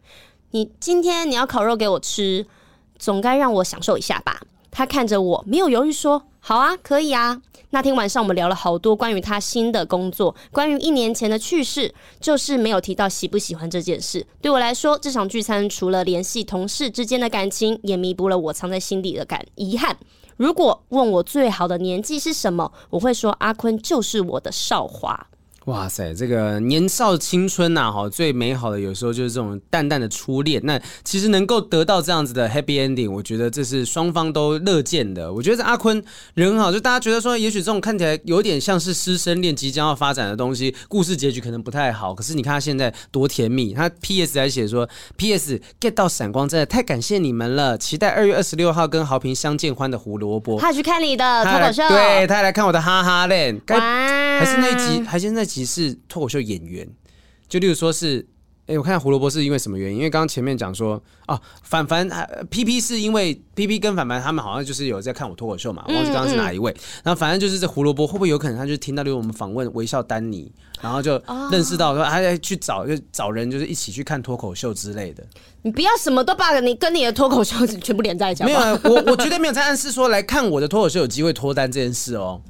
你今天你要烤肉给我吃，总该让我享受一下吧？”他看着我，没有犹豫说：“好啊，可以啊。”那天晚上我们聊了好多关于他新的工作，关于一年前的趣事，就是没有提到喜不喜欢这件事。对我来说，这场聚餐除了联系同事之间的感情，也弥补了我藏在心底的感遗憾。如果问我最好的年纪是什么，我会说阿坤就是我的少华。哇塞，这个年少青春呐，哈，最美好的有时候就是这种淡淡的初恋。那其实能够得到这样子的 happy ending，我觉得这是双方都乐见的。我觉得这阿坤人很好，就大家觉得说，也许这种看起来有点像是师生恋即将要发展的东西，故事结局可能不太好。可是你看他现在多甜蜜，他 P.S. 还写说 P.S. get 到闪光，真的太感谢你们了，期待二月二十六号跟豪平相见欢的胡萝卜。他去看你的脱口秀，对，他来看我的哈哈链，该还是那一集，还是那集。是脱口秀演员，就例如说是，哎、欸，我看胡萝卜是因为什么原因？因为刚刚前面讲说，啊，凡凡，P P 是因为 P P 跟凡凡他们好像就是有在看我脱口秀嘛，我忘记刚刚是哪一位。然后反正就是这胡萝卜会不会有可能他就听到，例如我们访问微笑丹尼，然后就认识到说，他在去找就找人，就是一起去看脱口秀之类的。你不要什么都把你跟你的脱口秀全部连在一起。没有啊，我我绝对没有在暗示说来看我的脱口秀有机会脱单这件事哦。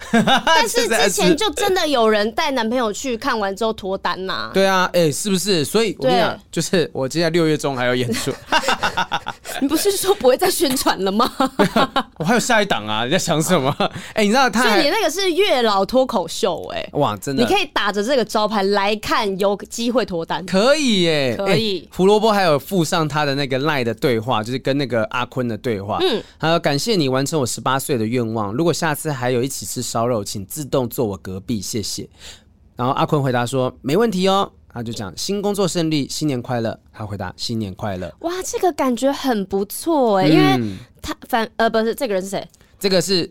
但是之前就真的有人带男朋友去看完之后脱单呐？对啊，哎、欸，是不是？所以我跟你讲，就是我接下来六月中还有演出。你不是说不会再宣传了吗？我还有下一档啊！你在想什么？哎、欸，你知道他？所以你那个是月老脱口秀、欸，哎，哇，真的，你可以打着这个招牌来看，有机会脱单，可以耶、欸，可以。欸、胡萝卜还有附上他的那个赖的对话，就是跟那个阿坤的对话。嗯，还有感谢你完成我十八岁的愿望。如果下次还有一起吃烧肉，请自动坐我隔壁，谢谢。然后阿坤回答说：“没问题哦。”他就讲新工作顺利，新年快乐。他回答新年快乐。哇，这个感觉很不错哎，因为他反呃不是这个人是谁？这个是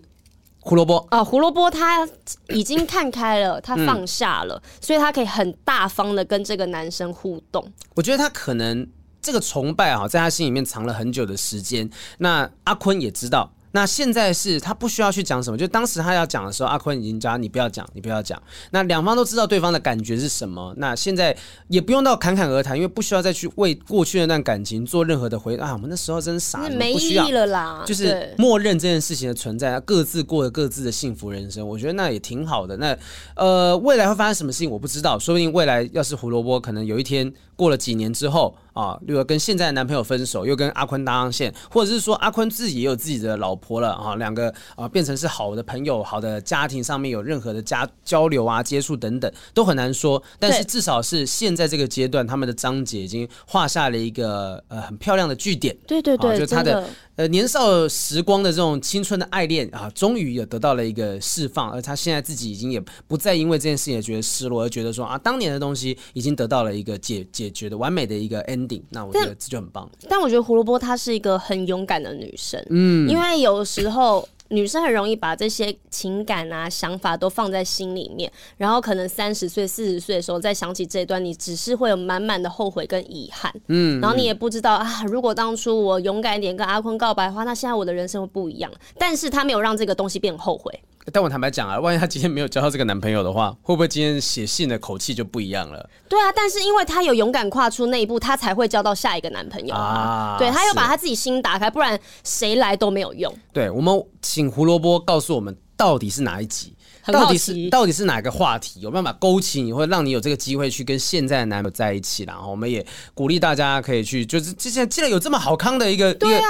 胡萝卜啊，胡萝卜他已经看开了，他放下了，所以他可以很大方的跟这个男生互动。我觉得他可能这个崇拜啊，在他心里面藏了很久的时间。那阿坤也知道。那现在是他不需要去讲什么，就当时他要讲的时候，阿坤已经叫你不要讲，你不要讲。那两方都知道对方的感觉是什么。那现在也不用到侃侃而谈，因为不需要再去为过去的那段感情做任何的回啊。我们那时候真傻，没意义了啦。就是默认这件事情的存在，各自过着各自的幸福人生。我觉得那也挺好的。那呃，未来会发生什么事情我不知道，说不定未来要是胡萝卜，可能有一天过了几年之后。啊，例如跟现在的男朋友分手，又跟阿坤搭上线，或者是说阿坤自己也有自己的老婆了啊，两个啊变成是好的朋友、好的家庭，上面有任何的家交流啊、接触等等，都很难说。但是至少是现在这个阶段，他们的章节已经画下了一个呃很漂亮的句点。对对对，啊、就是他的。呃，年少时光的这种青春的爱恋啊，终于也得到了一个释放，而他现在自己已经也不再因为这件事情也觉得失落，而觉得说啊，当年的东西已经得到了一个解解决的完美的一个 ending，那我觉得这就很棒。但我觉得胡萝卜她是一个很勇敢的女生，嗯，因为有时候。女生很容易把这些情感啊、想法都放在心里面，然后可能三十岁、四十岁的时候再想起这一段，你只是会有满满的后悔跟遗憾。嗯，然后你也不知道啊，如果当初我勇敢一点跟阿坤告白的话，那现在我的人生会不一样。但是他没有让这个东西变后悔。但我坦白讲啊，万一他今天没有交到这个男朋友的话，会不会今天写信的口气就不一样了？对啊，但是因为他有勇敢跨出那一步，他才会交到下一个男朋友啊。对，他又把他自己心打开，不然谁来都没有用。对，我们请胡萝卜告诉我们到底是哪一集？到底是到底是哪个话题有办法勾起你，或者让你有这个机会去跟现在的男友在一起？然后我们也鼓励大家可以去，就是之前既然有这么好康的一个对啊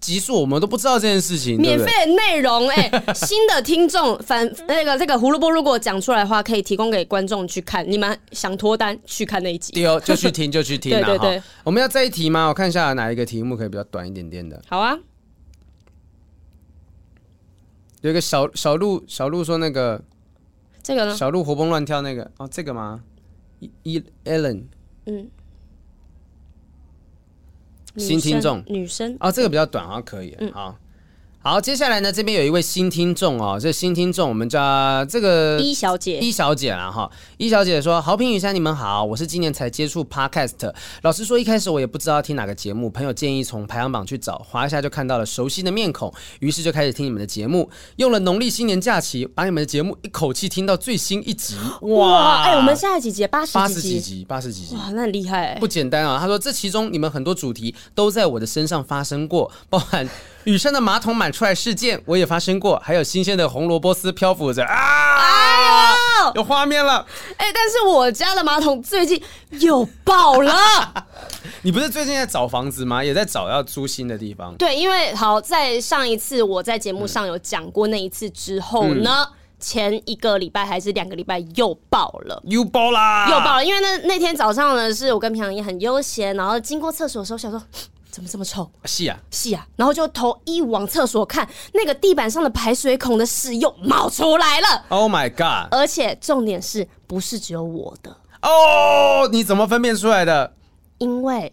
集数，我们都不知道这件事情，免费？的内容哎、欸，新的听众反那个这个胡萝卜如果讲出来的话，可以提供给观众去看。你们想脱单去看那一集？对哦，就去听就去听。对对对我们要再一题吗？我看一下哪一个题目可以比较短一点点的。好啊，有一个小小鹿小鹿说那个这个呢？小鹿活蹦乱跳那个。哦，这个吗？伊伊 Ellen 嗯，新听众。女生哦，这个比较短，好像可以。嗯。好，好，接下来呢，这边有一位新听众哦，这新听众我们叫他这个一小姐，一小姐啦哈，一小姐说：“好平雨山，你们好，我是今年才接触 Podcast。老实说，一开始我也不知道听哪个节目，朋友建议从排行榜去找，滑一下就看到了熟悉的面孔，于是就开始听你们的节目。用了农历新年假期，把你们的节目一口气听到最新一集。哇，哎、我们现在几集？八十集？十几集，八十几集。”哇，那很厉害、欸。不简单啊！他说，这其中你们很多主题都在我的身上发生过，包含雨生的马桶满出来事件，我也发生过，还有新鲜的红萝卜丝漂浮着啊！哎呦，有画面了！哎、但是我家的马桶最近又爆了。你不是最近在找房子吗？也在找要租新的地方。对，因为好在上一次我在节目上有讲过那一次之后呢，嗯前一个礼拜还是两个礼拜又爆了。又爆啦！又爆了，因为那那天早上呢，是我跟平常也很悠闲，然后经过厕所的时候，想说怎么这么臭？是啊，是啊，然后就头一往厕所看，那个地板上的排水孔的屎又冒出来了。Oh my god！而且重点是不是只有我的？哦，你怎么分辨出来的？因为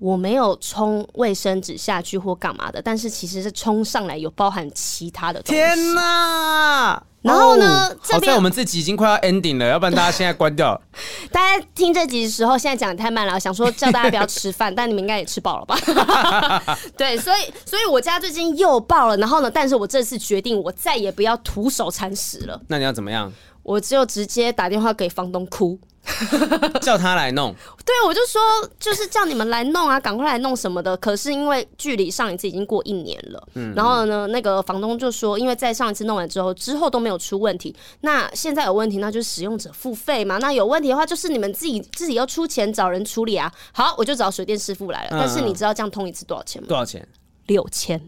我没有冲卫生纸下去或干嘛的，但是其实是冲上来有包含其他的东西。天哪！然后呢哦这边好在我们这集已经快要 ending 了，要不然大家现在关掉。大家听这集的时候，现在讲得太慢了，想说叫大家不要吃饭，但你们应该也吃饱了吧？对，所以，所以我家最近又爆了。然后呢，但是我这次决定，我再也不要徒手铲屎了，那你要怎么样？我就直接打电话给房东哭。叫他来弄。对，我就说就是叫你们来弄啊，赶快来弄什么的。可是因为距离上一次已经过一年了，嗯，然后呢，那个房东就说，因为在上一次弄完之后，之后都没有出问题，那现在有问题，那就是使用者付费嘛。那有问题的话，就是你们自己自己要出钱找人处理啊。好，我就找水电师傅来了。但是你知道这样通一次多少钱吗？多少钱？六千。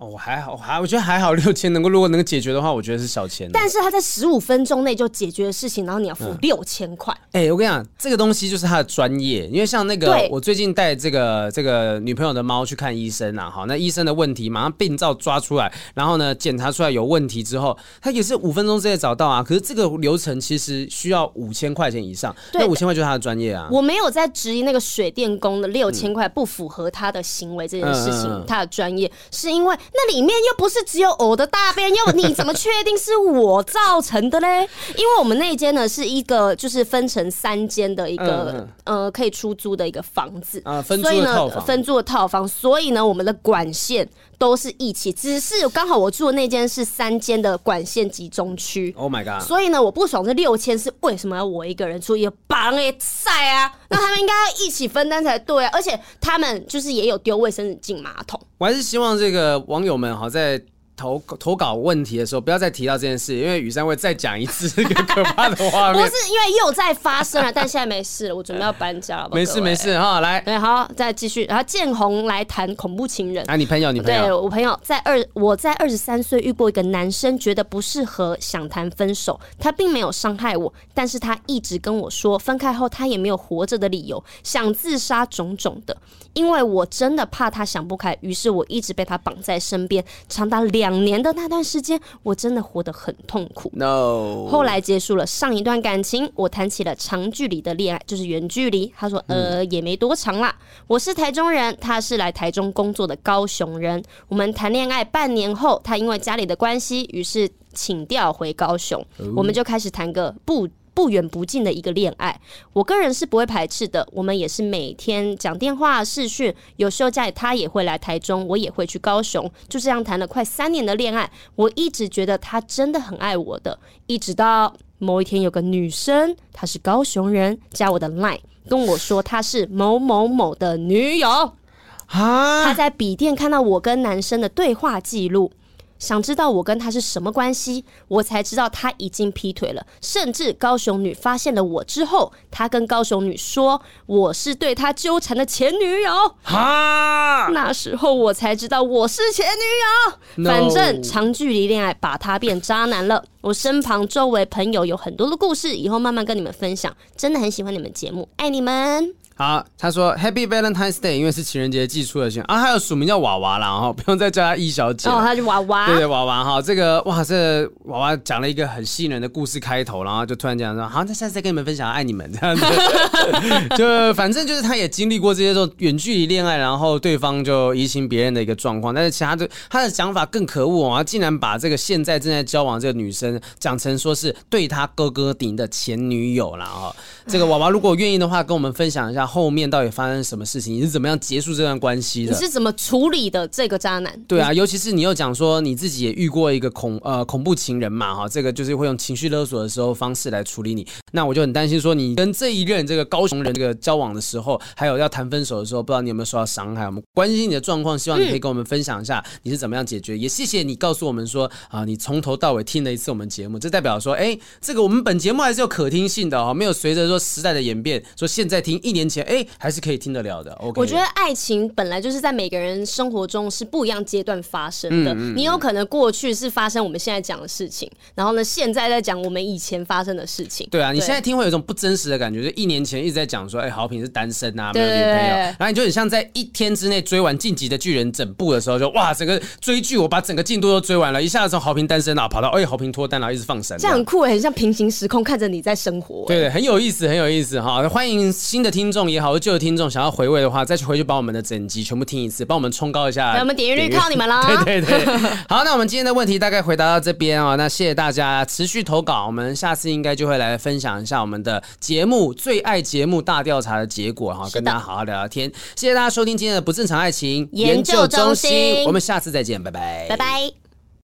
哦，我还好，还我觉得还好，六千能够如果能够解决的话，我觉得是小钱。但是他在十五分钟内就解决的事情，然后你要付六千块。哎、欸，我跟你讲，这个东西就是他的专业，因为像那个我最近带这个这个女朋友的猫去看医生啊，好，那医生的问题马上病灶抓出来，然后呢检查出来有问题之后，他也是五分钟之内找到啊。可是这个流程其实需要五千块钱以上，那五千块就是他的专业啊。我没有在质疑那个水电工的六千块不符合他的行为这件事情，他的专业是因为那里面又不是只有我的大便，又你怎么确定是我造成的嘞？因为我们那间呢是一个就是分成三间的一个呃可以出租的一个房子。啊分租所以呢的套房。分租的套房，所以呢我们的管线都是一起，只是刚好我住的那间是三间的管线集中区。Oh my god！所以呢，我不爽这六千是为什么要我一个人出？也绑也晒啊，那他们应该要一起分担才对啊！而且他们就是也有丢卫生纸进马桶。我还是希望这个网友们好在。投投稿问题的时候，不要再提到这件事，因为雨珊会再讲一次这个可怕的画面。不是因为又在发生了，但现在没事了，我准备要搬家了。没事没事哈，来，对，好，再继续。然后建宏来谈恐怖情人啊，你朋友，你朋友，对我朋友在二，我在二十三岁遇过一个男生，觉得不适合，想谈分手。他并没有伤害我，但是他一直跟我说，分开后他也没有活着的理由，想自杀种种的。因为我真的怕他想不开，于是我一直被他绑在身边，长达两年的那段时间，我真的活得很痛苦。No，后来结束了上一段感情，我谈起了长距离的恋爱，就是远距离。他说，呃，也没多长啦。我是台中人，他是来台中工作的高雄人。我们谈恋爱半年后，他因为家里的关系，于是请调回高雄，我们就开始谈个不。不远不近的一个恋爱，我个人是不会排斥的。我们也是每天讲电话、视讯，有时候家里他也会来台中，我也会去高雄，就这样谈了快三年的恋爱。我一直觉得他真的很爱我的，一直到某一天有个女生，她是高雄人，加我的 line 跟我说她是某某某的女友啊，她在笔电看到我跟男生的对话记录。想知道我跟他是什么关系，我才知道他已经劈腿了。甚至高雄女发现了我之后，他跟高雄女说我是对他纠缠的前女友。哈，那时候我才知道我是前女友。反正长距离恋爱把他变渣男了。我身旁周围朋友有很多的故事，以后慢慢跟你们分享。真的很喜欢你们节目，爱你们。好，他说 Happy Valentine's Day，因为是情人节寄出的信啊，还有署名叫娃娃啦，哈，不用再叫他易小姐。哦，他是娃娃，对对娃娃哈，这个哇，这个娃娃讲了一个很吸引人的故事开头，然后就突然讲说，好，那下次再跟你们分享，爱你们这样子，就反正就是他也经历过这些种远距离恋爱，然后对方就移情别人的一个状况，但是其他的他的想法更可恶啊，竟然把这个现在正在交往这个女生讲成说是对他哥哥顶的前女友了哈，这个娃娃如果愿意的话，跟我们分享一下后面到底发生什么事情，你是怎么样结束这段关系的？你是怎么处理的这个渣男？对啊，尤其是你又讲说你自己也遇过一个恐呃恐怖情人嘛哈，这个就是会用情绪勒索的时候方式来处理你。那我就很担心说你跟这一任这个高雄人这个交往的时候，还有要谈分手的时候，不知道你有没有受到伤害？我们关心你的状况，希望你可以跟我们分享一下你是怎么样解决。嗯、也谢谢你告诉我们说啊，你从头到尾听了一次我们节目，这代表说哎，这个我们本节目还是有可听性的哈，没有随着说时代的演变，说现在听一年前哎还是可以听得了。Okay、我觉得爱情本来就是在每个人生活中是不一样阶段发生的。嗯嗯嗯、你有可能过去是发生我们现在讲的事情，然后呢，现在在讲我们以前发生的事情。对啊，你现在听会有一种不真实的感觉，就一年前一直在讲说，哎、欸，豪平是单身啊，没有女朋友，然后你就很像在一天之内追完《晋级的巨人》整部的时候就，就哇，整个追剧我把整个进度都追完了，一下子从豪平单身啊跑到哎、欸，豪平脱单然后一直放闪，这样很酷，很像平行时空看着你在生活，对，很有意思，很有意思哈。欢迎新的听众也好，旧的听众想要回味的话，再去回去把我们的整集全部听一次，帮我们冲高一下。我们点阅率靠你们了。对对对，好，那我们今天的问题大概回答到这边啊、哦，那谢谢大家持续投稿，我们下次应该就会来分享一下我们的节目最爱节目大调查的结果哈，跟大家好好聊聊天。谢谢大家收听今天的不正常爱情研究中心，我们下次再见，拜拜，拜拜。